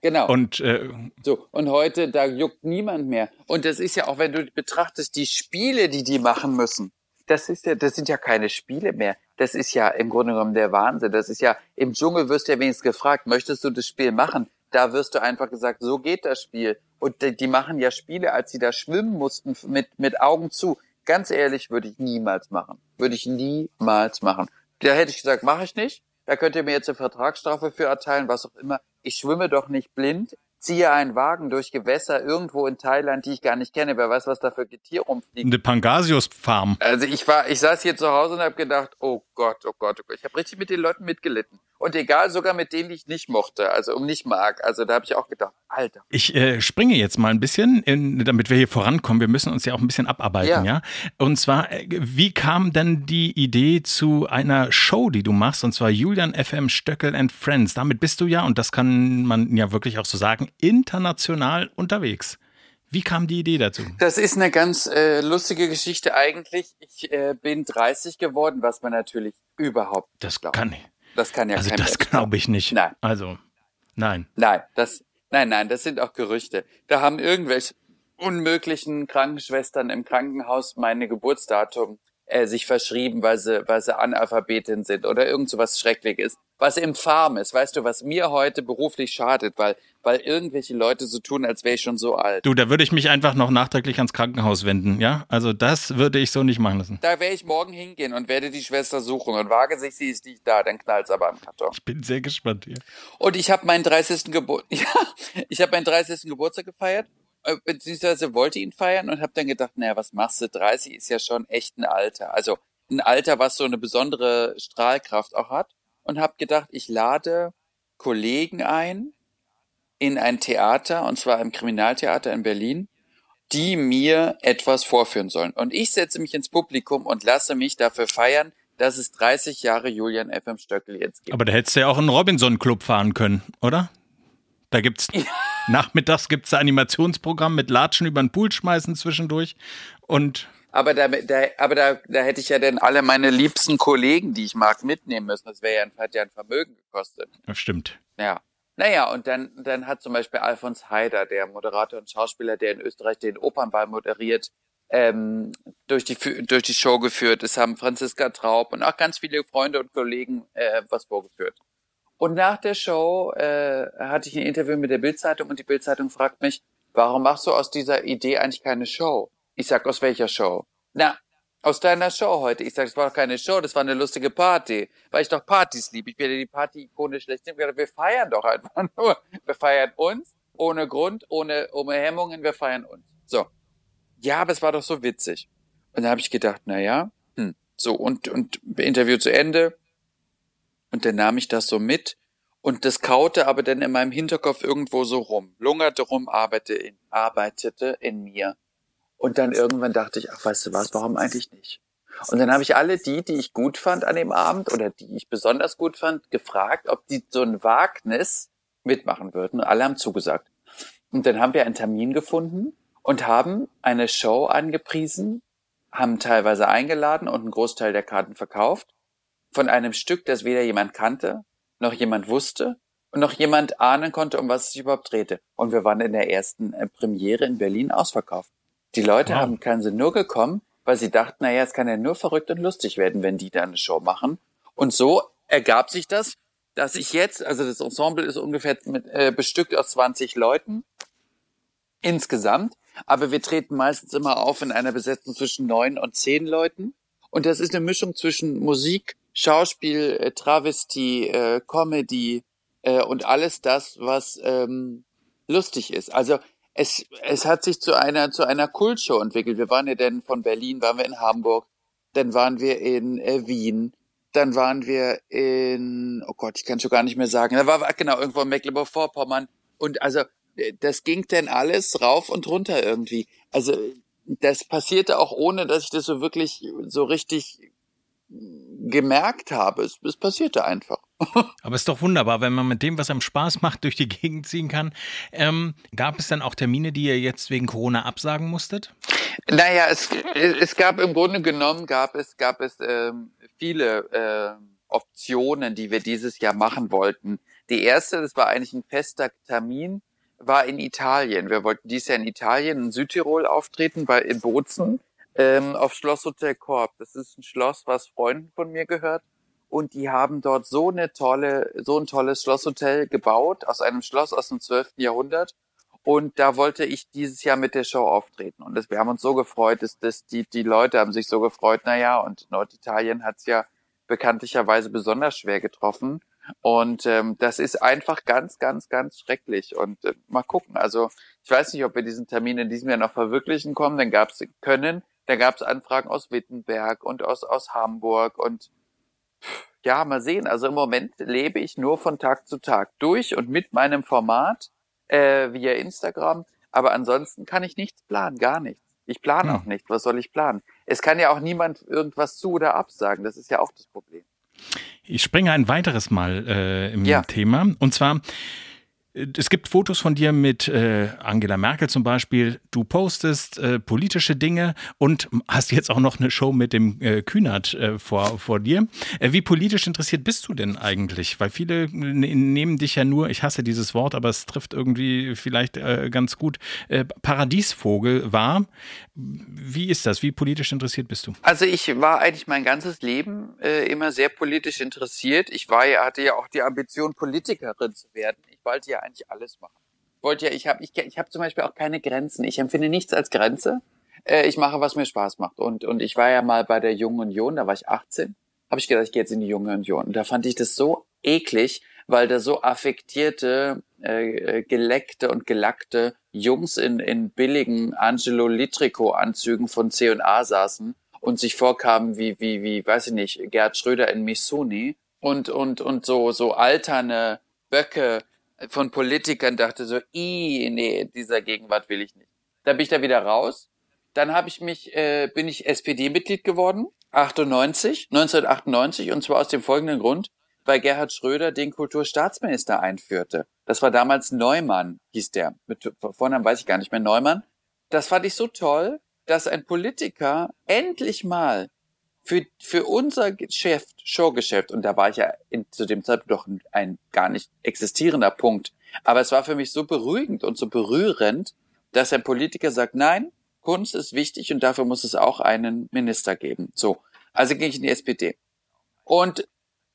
Genau. Und, äh, so, und heute, da juckt niemand mehr. Und das ist ja auch, wenn du betrachtest, die Spiele, die die machen müssen das ist ja, das sind ja keine Spiele mehr. Das ist ja im Grunde genommen der Wahnsinn. Das ist ja, im Dschungel wirst du ja wenigstens gefragt, möchtest du das Spiel machen? Da wirst du einfach gesagt, so geht das Spiel. Und die, die machen ja Spiele, als sie da schwimmen mussten, mit, mit Augen zu. Ganz ehrlich, würde ich niemals machen. Würde ich niemals machen. Da hätte ich gesagt, mache ich nicht. Da könnt ihr mir jetzt eine Vertragsstrafe für erteilen, was auch immer. Ich schwimme doch nicht blind ziehe einen Wagen durch Gewässer irgendwo in Thailand, die ich gar nicht kenne. Wer weiß, was da für Getier rumfliegt. Eine Pangasius-Farm. Also ich war, ich saß hier zu Hause und habe gedacht, oh Gott, oh Gott, oh Gott. Ich habe richtig mit den Leuten mitgelitten. Und egal, sogar mit denen, die ich nicht mochte, also um nicht mag. Also da habe ich auch gedacht, Alter. Ich äh, springe jetzt mal ein bisschen, in, damit wir hier vorankommen. Wir müssen uns ja auch ein bisschen abarbeiten, ja. ja? Und zwar, äh, wie kam denn die Idee zu einer Show, die du machst, und zwar Julian FM Stöckel and Friends? Damit bist du ja, und das kann man ja wirklich auch so sagen, international unterwegs. Wie kam die Idee dazu? Das ist eine ganz äh, lustige Geschichte eigentlich. Ich äh, bin 30 geworden, was man natürlich überhaupt Das glaubt. kann ich. Das kann ja Also das glaube ich nicht. Nein. Also, nein. Nein, das, nein, nein, das sind auch Gerüchte. Da haben irgendwelche unmöglichen Krankenschwestern im Krankenhaus meine Geburtsdatum äh, sich verschrieben, weil sie, weil sie Analphabetin sind oder irgend so was Schreckliches was im Farm ist. Weißt du, was mir heute beruflich schadet, weil, weil irgendwelche Leute so tun, als wäre ich schon so alt. Du, da würde ich mich einfach noch nachträglich ans Krankenhaus wenden, ja? Also das würde ich so nicht machen lassen. Da werde ich morgen hingehen und werde die Schwester suchen und wage sich, sie ist nicht da, dann knallt's aber am Karton. Ich bin sehr gespannt hier. Und ich habe meinen 30. Geburt, ja, ich habe meinen 30. Geburtstag gefeiert beziehungsweise wollte ihn feiern und habe dann gedacht, naja, was machst du? 30 ist ja schon echt ein Alter. Also ein Alter, was so eine besondere Strahlkraft auch hat und habe gedacht, ich lade Kollegen ein in ein Theater, und zwar im Kriminaltheater in Berlin, die mir etwas vorführen sollen. Und ich setze mich ins Publikum und lasse mich dafür feiern, dass es 30 Jahre Julian FM Stöckel jetzt gibt. Aber da hättest du ja auch einen Robinson-Club fahren können, oder? Da gibt's ja. nachmittags gibt's ein Animationsprogramm mit Latschen über den Pool schmeißen zwischendurch und aber da, da, aber da, da hätte ich ja dann alle meine liebsten Kollegen, die ich mag, mitnehmen müssen. Das wäre ja, hat ja ein Vermögen gekostet. Das stimmt. Ja. Naja, und dann, dann hat zum Beispiel Alfons Heider, der Moderator und Schauspieler, der in Österreich den Opernball moderiert, ähm, durch, die, durch die Show geführt. Es haben Franziska Traub und auch ganz viele Freunde und Kollegen äh, was vorgeführt. Und nach der Show äh, hatte ich ein Interview mit der Bildzeitung und die Bildzeitung fragt mich, warum machst du aus dieser Idee eigentlich keine Show? Ich sag, aus welcher Show? Na, aus deiner Show heute. Ich sag, das war doch keine Show, das war eine lustige Party. Weil ich doch Partys liebe. Ich ja die Party-Ikone schlechthin. Wir feiern doch einfach nur. Wir feiern uns, ohne Grund, ohne, ohne Hemmungen, wir feiern uns. So. Ja, aber es war doch so witzig. Und dann habe ich gedacht, na ja, hm. so, und, und Interview zu Ende. Und dann nahm ich das so mit. Und das kaute aber dann in meinem Hinterkopf irgendwo so rum, lungerte rum, arbeitete in, arbeitete in mir. Und dann irgendwann dachte ich, ach, weißt du was, warum eigentlich nicht? Und dann habe ich alle die, die ich gut fand an dem Abend oder die ich besonders gut fand, gefragt, ob die so ein Wagnis mitmachen würden. Und alle haben zugesagt. Und dann haben wir einen Termin gefunden und haben eine Show angepriesen, haben teilweise eingeladen und einen Großteil der Karten verkauft von einem Stück, das weder jemand kannte, noch jemand wusste und noch jemand ahnen konnte, um was es sich überhaupt drehte. Und wir waren in der ersten äh, Premiere in Berlin ausverkauft. Die Leute wow. haben keinen Sinn nur gekommen, weil sie dachten, naja, es kann ja nur verrückt und lustig werden, wenn die da eine Show machen. Und so ergab sich das, dass ich jetzt, also das Ensemble ist ungefähr mit, äh, bestückt aus 20 Leuten insgesamt, aber wir treten meistens immer auf in einer Besetzung zwischen neun und zehn Leuten. Und das ist eine Mischung zwischen Musik, Schauspiel, äh, Travestie, äh, Comedy äh, und alles das, was ähm, lustig ist. Also es, es hat sich zu einer zu einer Kultshow entwickelt. Wir waren ja dann von Berlin, waren wir in Hamburg, dann waren wir in äh, Wien, dann waren wir in, oh Gott, ich kann schon gar nicht mehr sagen, da war genau irgendwo in Mecklenburg-Vorpommern und also äh, das ging denn alles rauf und runter irgendwie. Also das passierte auch ohne, dass ich das so wirklich so richtig gemerkt habe. Es, es passierte einfach. Aber es ist doch wunderbar, wenn man mit dem, was einem Spaß macht, durch die Gegend ziehen kann. Ähm, gab es dann auch Termine, die ihr jetzt wegen Corona absagen musstet? Naja, es, es gab im Grunde genommen gab es, gab es ähm, viele äh, Optionen, die wir dieses Jahr machen wollten. Die erste, das war eigentlich ein fester Termin, war in Italien. Wir wollten dieses Jahr in Italien, in Südtirol auftreten, bei in Bozen ähm, auf Schloss Hotel Korb. Das ist ein Schloss, was Freunden von mir gehört. Und die haben dort so eine tolle, so ein tolles Schlosshotel gebaut, aus einem Schloss aus dem 12. Jahrhundert. Und da wollte ich dieses Jahr mit der Show auftreten. Und das, wir haben uns so gefreut, dass, dass die, die Leute haben sich so gefreut, naja, und Norditalien hat's ja bekanntlicherweise besonders schwer getroffen. Und ähm, das ist einfach ganz, ganz, ganz schrecklich. Und äh, mal gucken. Also ich weiß nicht, ob wir diesen Termin in diesem Jahr noch verwirklichen kommen. Dann gab's können. Da gab es Anfragen aus Wittenberg und aus, aus Hamburg und ja, mal sehen. Also im Moment lebe ich nur von Tag zu Tag durch und mit meinem Format äh, via Instagram. Aber ansonsten kann ich nichts planen, gar nichts. Ich plane hm. auch nicht. Was soll ich planen? Es kann ja auch niemand irgendwas zu oder absagen. Das ist ja auch das Problem. Ich springe ein weiteres Mal äh, im ja. Thema. Und zwar es gibt Fotos von dir mit äh, Angela Merkel zum Beispiel. Du postest äh, politische Dinge und hast jetzt auch noch eine Show mit dem äh, Kühnert äh, vor, vor dir. Äh, wie politisch interessiert bist du denn eigentlich? Weil viele nehmen dich ja nur, ich hasse dieses Wort, aber es trifft irgendwie vielleicht äh, ganz gut, Paradiesvogel wahr. Wie ist das? Wie politisch interessiert bist du? Also ich war eigentlich mein ganzes Leben immer sehr politisch interessiert. Ich war hatte ja auch die Ambition, Politikerin zu werden. Ich wollte ja eigentlich alles machen. Ich wollte ja, ich habe ich, ich hab zum Beispiel auch keine Grenzen. Ich empfinde nichts als Grenze. Äh, ich mache, was mir Spaß macht. Und, und ich war ja mal bei der Jungen Union, da war ich 18, habe ich gedacht, ich gehe jetzt in die Junge Union. Und da fand ich das so eklig, weil da so affektierte, äh, äh geleckte und gelackte Jungs in, in billigen Angelo Litrico-Anzügen von C&A saßen und sich vorkamen wie, wie, wie, weiß ich nicht, Gerd Schröder in Missuni und, und, und so, so alterne Böcke von Politikern dachte so, i, nee, dieser Gegenwart will ich nicht. Da bin ich da wieder raus. Dann habe ich mich, äh, bin ich SPD-Mitglied geworden, 98, 1998, und zwar aus dem folgenden Grund, weil Gerhard Schröder den Kulturstaatsminister einführte. Das war damals Neumann, hieß der. Mit Vornamen weiß ich gar nicht mehr, Neumann. Das fand ich so toll, dass ein Politiker endlich mal für, für unser Geschäft, Showgeschäft, und da war ich ja in, zu dem Zeitpunkt doch ein, gar nicht existierender Punkt, aber es war für mich so beruhigend und so berührend, dass ein Politiker sagt, nein, Kunst ist wichtig und dafür muss es auch einen Minister geben. So, also ging ich in die SPD. Und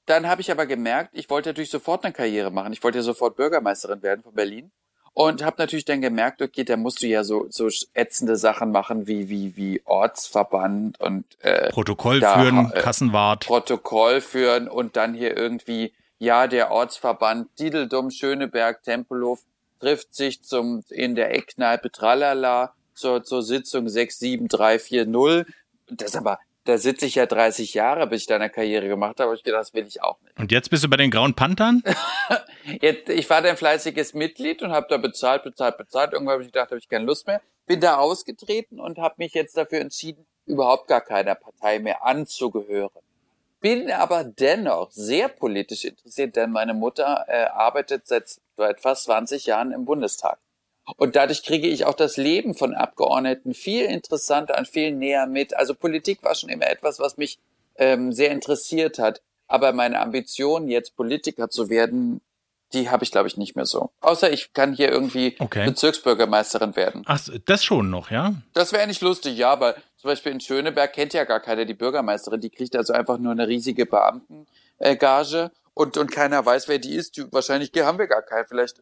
dann habe ich aber gemerkt, ich wollte natürlich sofort eine Karriere machen. Ich wollte ja sofort Bürgermeisterin werden von Berlin. Und habe natürlich dann gemerkt, okay, da musst du ja so, so ätzende Sachen machen wie, wie, wie Ortsverband und äh, Protokoll da, führen, äh, Kassenwart. Protokoll führen und dann hier irgendwie, ja, der Ortsverband Diedeldum, Schöneberg, Tempelhof trifft sich zum in der Eckkneipe Tralala zur, zur Sitzung 67340. Das ist aber da sitze ich ja 30 Jahre, bis ich deine Karriere gemacht habe. Ich gedacht, das will ich auch nicht. Und jetzt bist du bei den Grauen Panthern? jetzt, ich war ein fleißiges Mitglied und habe da bezahlt, bezahlt, bezahlt. Irgendwann habe ich gedacht, habe ich keine Lust mehr. Bin da ausgetreten und habe mich jetzt dafür entschieden, überhaupt gar keiner Partei mehr anzugehören. Bin aber dennoch sehr politisch interessiert, denn meine Mutter äh, arbeitet seit, seit fast 20 Jahren im Bundestag. Und dadurch kriege ich auch das Leben von Abgeordneten viel interessanter und viel näher mit. Also Politik war schon immer etwas, was mich ähm, sehr interessiert hat. Aber meine Ambition, jetzt Politiker zu werden, die habe ich, glaube ich, nicht mehr so. Außer ich kann hier irgendwie okay. Bezirksbürgermeisterin werden. Ach, das schon noch, ja? Das wäre nicht lustig, ja, weil zum Beispiel in Schöneberg kennt ja gar keiner die Bürgermeisterin. Die kriegt also einfach nur eine riesige Beamtengage und, und keiner weiß, wer die ist. Wahrscheinlich haben wir gar keinen. Vielleicht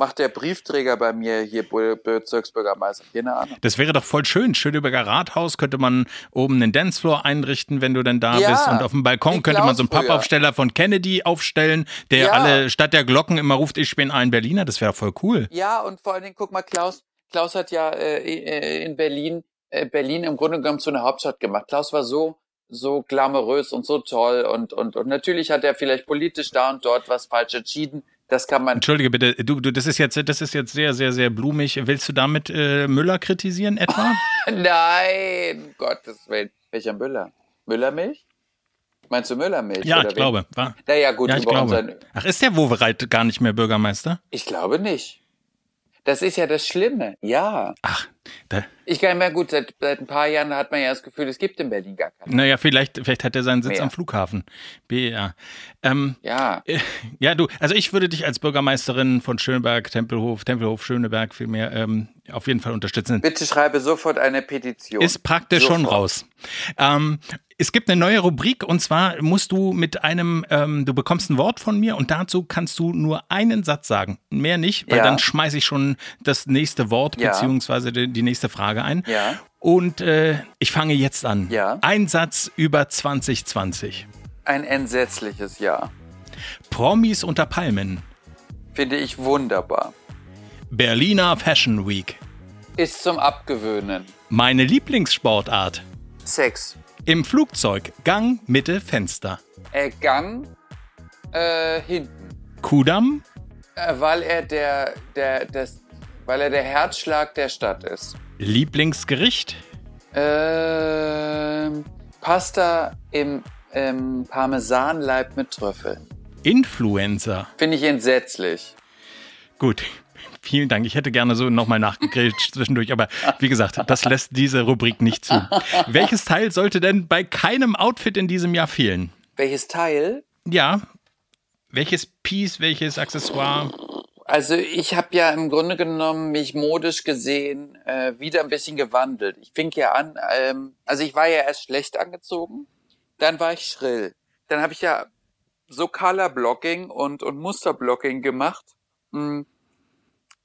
macht der Briefträger bei mir hier Bezirksbürgermeister. Keine Ahnung. Das wäre doch voll schön. Schöneberger Rathaus könnte man oben einen Dancefloor einrichten, wenn du denn da ja, bist. Und auf dem Balkon könnte man so einen Pappaufsteller von Kennedy aufstellen, der ja. alle statt der Glocken immer ruft, ich bin ein Berliner. Das wäre voll cool. Ja, und vor allen Dingen, guck mal, Klaus, Klaus hat ja äh, äh in Berlin, äh, Berlin im Grunde genommen zu einer Hauptstadt gemacht. Klaus war so so glamourös und so toll und, und, und natürlich hat er vielleicht politisch da und dort was falsch entschieden, das kann man. Entschuldige bitte, du, du, das ist jetzt, das ist jetzt sehr, sehr, sehr blumig. Willst du damit äh, Müller kritisieren etwa? Nein, Gottes Willen. Welcher Müller? Müllermilch? Meinst du Müllermilch? Ja, ich glaube. War, naja, gut, ja, ich glaube. Ach, ist der Wowereit gar nicht mehr Bürgermeister? Ich glaube nicht. Das ist ja das Schlimme, ja. Ach, da. Ich kann mir gut, seit, seit ein paar Jahren hat man ja das Gefühl, es gibt in Berlin gar keinen. Naja, vielleicht, vielleicht hat er seinen Sitz Mehr. am Flughafen. BER. Ähm, ja. Äh, ja, du, also ich würde dich als Bürgermeisterin von Schöneberg, Tempelhof, Tempelhof, Schöneberg vielmehr ähm, auf jeden Fall unterstützen. Bitte schreibe sofort eine Petition. Ist praktisch sofort. schon raus. Ähm, es gibt eine neue Rubrik und zwar musst du mit einem, ähm, du bekommst ein Wort von mir und dazu kannst du nur einen Satz sagen, mehr nicht, weil ja. dann schmeiße ich schon das nächste Wort ja. beziehungsweise die, die, nächste Frage ein. Ja. Und äh, ich fange jetzt an. Ja. Ein Satz über 2020. Ein entsetzliches Jahr. Promis unter Palmen. Finde ich wunderbar. Berliner Fashion Week. Ist zum Abgewöhnen. Meine Lieblingssportart. Sex. Im Flugzeug Gang, Mitte, Fenster. Äh, Gang äh, hinten. Kudamm? Äh, weil er der, der, das, weil er der Herzschlag der Stadt ist. Lieblingsgericht? Äh, Pasta im, im Parmesanleib mit Trüffeln. Influencer. Finde ich entsetzlich. Gut, Vielen Dank. Ich hätte gerne so nochmal nachgegrillt zwischendurch, aber wie gesagt, das lässt diese Rubrik nicht zu. Welches Teil sollte denn bei keinem Outfit in diesem Jahr fehlen? Welches Teil? Ja. Welches Piece, welches Accessoire? Also ich habe ja im Grunde genommen mich modisch gesehen äh, wieder ein bisschen gewandelt. Ich fing ja an, ähm, also ich war ja erst schlecht angezogen, dann war ich schrill. Dann habe ich ja so Color Blocking und, und Musterblocking gemacht. Hm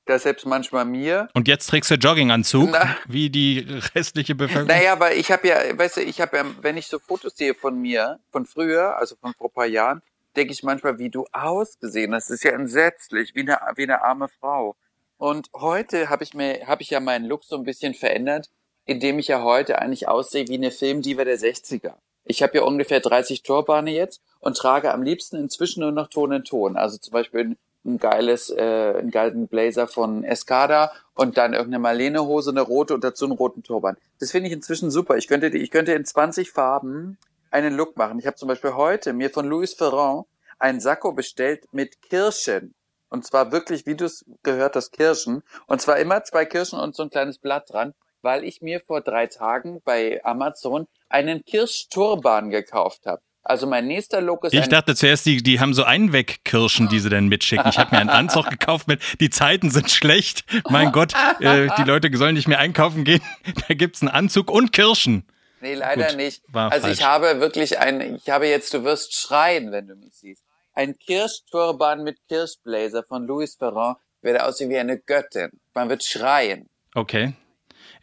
dass selbst manchmal mir. Und jetzt trägst du Jogginganzug, Na, wie die restliche Bevölkerung? Naja, aber ich habe ja, weißt du, ich habe ja, wenn ich so Fotos sehe von mir, von früher, also von vor paar Jahren, denke ich manchmal, wie du ausgesehen hast. Das ist ja entsetzlich, wie eine, wie eine arme Frau. Und heute habe ich mir, habe ich ja meinen Look so ein bisschen verändert, indem ich ja heute eigentlich aussehe wie eine Filmdiva der 60er. Ich habe ja ungefähr 30 Turbane jetzt und trage am liebsten inzwischen nur noch Ton in Ton. Also zum Beispiel ein geiles, äh, einen geilen Blazer von Escada und dann irgendeine Marlene-Hose, eine rote und dazu einen roten Turban. Das finde ich inzwischen super. Ich könnte, ich könnte in 20 Farben einen Look machen. Ich habe zum Beispiel heute mir von Louis Ferrand einen Sakko bestellt mit Kirschen. Und zwar wirklich, wie du es gehört hast, Kirschen. Und zwar immer zwei Kirschen und so ein kleines Blatt dran, weil ich mir vor drei Tagen bei Amazon einen Kirschturban gekauft habe. Also mein nächster Look ist. Ich dachte zuerst, die, die haben so Einwegkirschen, die sie dann mitschicken. Ich habe mir einen Anzug gekauft mit, die Zeiten sind schlecht. Mein Gott, äh, die Leute sollen nicht mehr einkaufen gehen. Da gibt's einen Anzug und Kirschen. Nee, leider Gut, nicht. also falsch. ich habe wirklich ein, ich habe jetzt, du wirst schreien, wenn du mich siehst. Ein Kirschturban mit Kirschblazer von Louis Ferrand werde aussehen wie eine Göttin. Man wird schreien. Okay.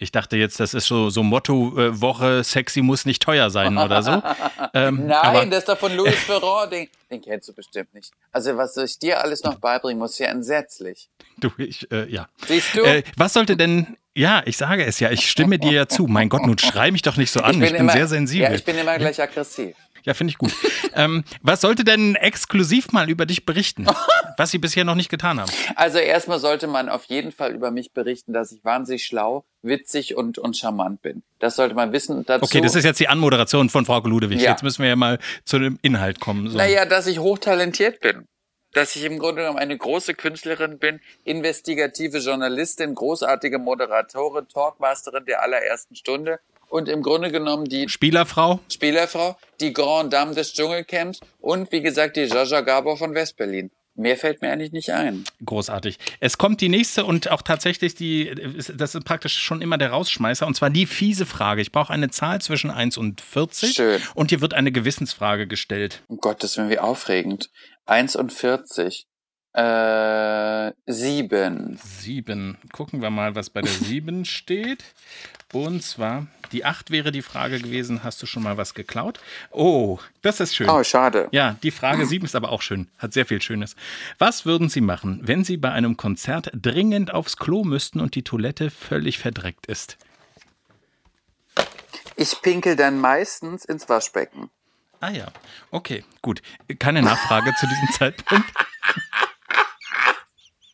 Ich dachte jetzt, das ist so, so Motto äh, Woche, sexy muss nicht teuer sein oder so. Ähm, Nein, aber, das ist doch von Louis Ferrand, den, den kennst du bestimmt nicht. Also was ich dir alles noch beibringen muss, ist ja entsetzlich. Du, ich, äh, ja. Siehst du? Äh, was sollte denn, ja, ich sage es ja, ich stimme dir ja zu. Mein Gott, nun schrei mich doch nicht so an, ich bin, ich bin immer, sehr sensibel. Ja, ich bin immer gleich aggressiv. Ja, finde ich gut. ähm, was sollte denn exklusiv mal über dich berichten, was Sie bisher noch nicht getan haben? Also erstmal sollte man auf jeden Fall über mich berichten, dass ich wahnsinnig schlau, witzig und, und charmant bin. Das sollte man wissen. Dazu, okay, das ist jetzt die Anmoderation von Frau Ludewig. Ja. Jetzt müssen wir ja mal zu dem Inhalt kommen. So. Naja, dass ich hochtalentiert bin. dass ich im Grunde genommen eine große Künstlerin bin, investigative Journalistin, großartige Moderatorin, Talkmasterin der allerersten Stunde und im Grunde genommen die Spielerfrau, Spielerfrau, die Grand Dame des Dschungelcamps und wie gesagt die Jaja Gabor von Westberlin. Mehr fällt mir eigentlich nicht ein. Großartig. Es kommt die nächste und auch tatsächlich die, das ist praktisch schon immer der Rausschmeißer, und zwar die fiese Frage. Ich brauche eine Zahl zwischen 1 und 40. Schön. Und hier wird eine Gewissensfrage gestellt. Um Gottes Willen, wie aufregend. 1 und 40. Äh, 7. 7. Gucken wir mal, was bei der 7 steht. Und zwar, die 8 wäre die Frage gewesen, hast du schon mal was geklaut? Oh, das ist schön. Oh, schade. Ja, die Frage 7 ist aber auch schön, hat sehr viel Schönes. Was würden Sie machen, wenn Sie bei einem Konzert dringend aufs Klo müssten und die Toilette völlig verdreckt ist? Ich pinkel dann meistens ins Waschbecken. Ah ja, okay, gut. Keine Nachfrage zu diesem Zeitpunkt.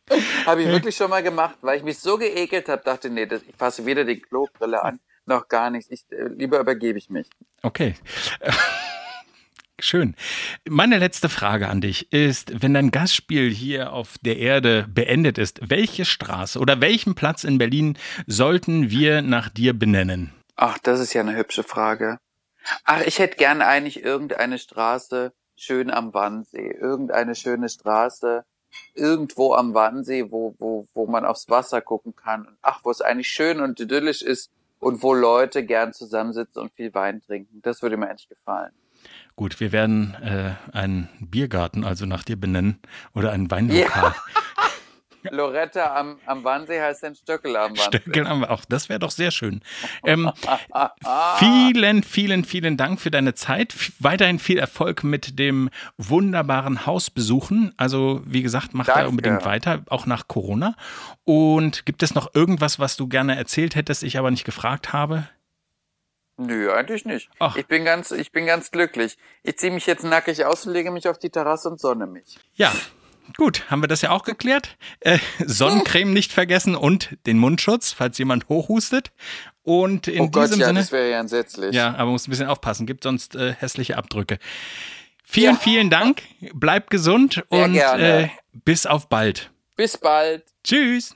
Habe ich wirklich schon mal gemacht, weil ich mich so geekelt habe, dachte, nee, das, ich fasse weder die Klobrille an, noch gar nichts. Ich, äh, lieber übergebe ich mich. Okay. Schön. Meine letzte Frage an dich ist, wenn dein Gastspiel hier auf der Erde beendet ist, welche Straße oder welchen Platz in Berlin sollten wir nach dir benennen? Ach, das ist ja eine hübsche Frage. Ach, ich hätte gern eigentlich irgendeine Straße schön am Wannsee, irgendeine schöne Straße irgendwo am Wannsee, wo, wo, wo man aufs Wasser gucken kann. Und ach, wo es eigentlich schön und idyllisch ist und wo Leute gern zusammensitzen und viel Wein trinken. Das würde mir eigentlich gefallen. Gut, wir werden äh, einen Biergarten also nach dir benennen oder ein Weinlokal. Ja. Loretta am, am Wannsee heißt dann Stöckel am Wannsee. Stöckel am auch das wäre doch sehr schön. Ähm, vielen, vielen, vielen Dank für deine Zeit. Weiterhin viel Erfolg mit dem wunderbaren Hausbesuchen. Also, wie gesagt, mach Danke. da unbedingt weiter, auch nach Corona. Und gibt es noch irgendwas, was du gerne erzählt hättest, ich aber nicht gefragt habe? Nö, eigentlich nicht. Ach. Ich bin ganz, ich bin ganz glücklich. Ich ziehe mich jetzt nackig aus und lege mich auf die Terrasse und sonne mich. Ja, Gut, haben wir das ja auch geklärt. Äh, Sonnencreme nicht vergessen und den Mundschutz, falls jemand hochhustet. Und in oh diesem Gott, ja, Sinne. Das wäre ja entsetzlich. Ja, aber man muss ein bisschen aufpassen, gibt sonst äh, hässliche Abdrücke. Vielen, ja. vielen Dank. Bleib gesund Sehr und äh, bis auf bald. Bis bald. Tschüss.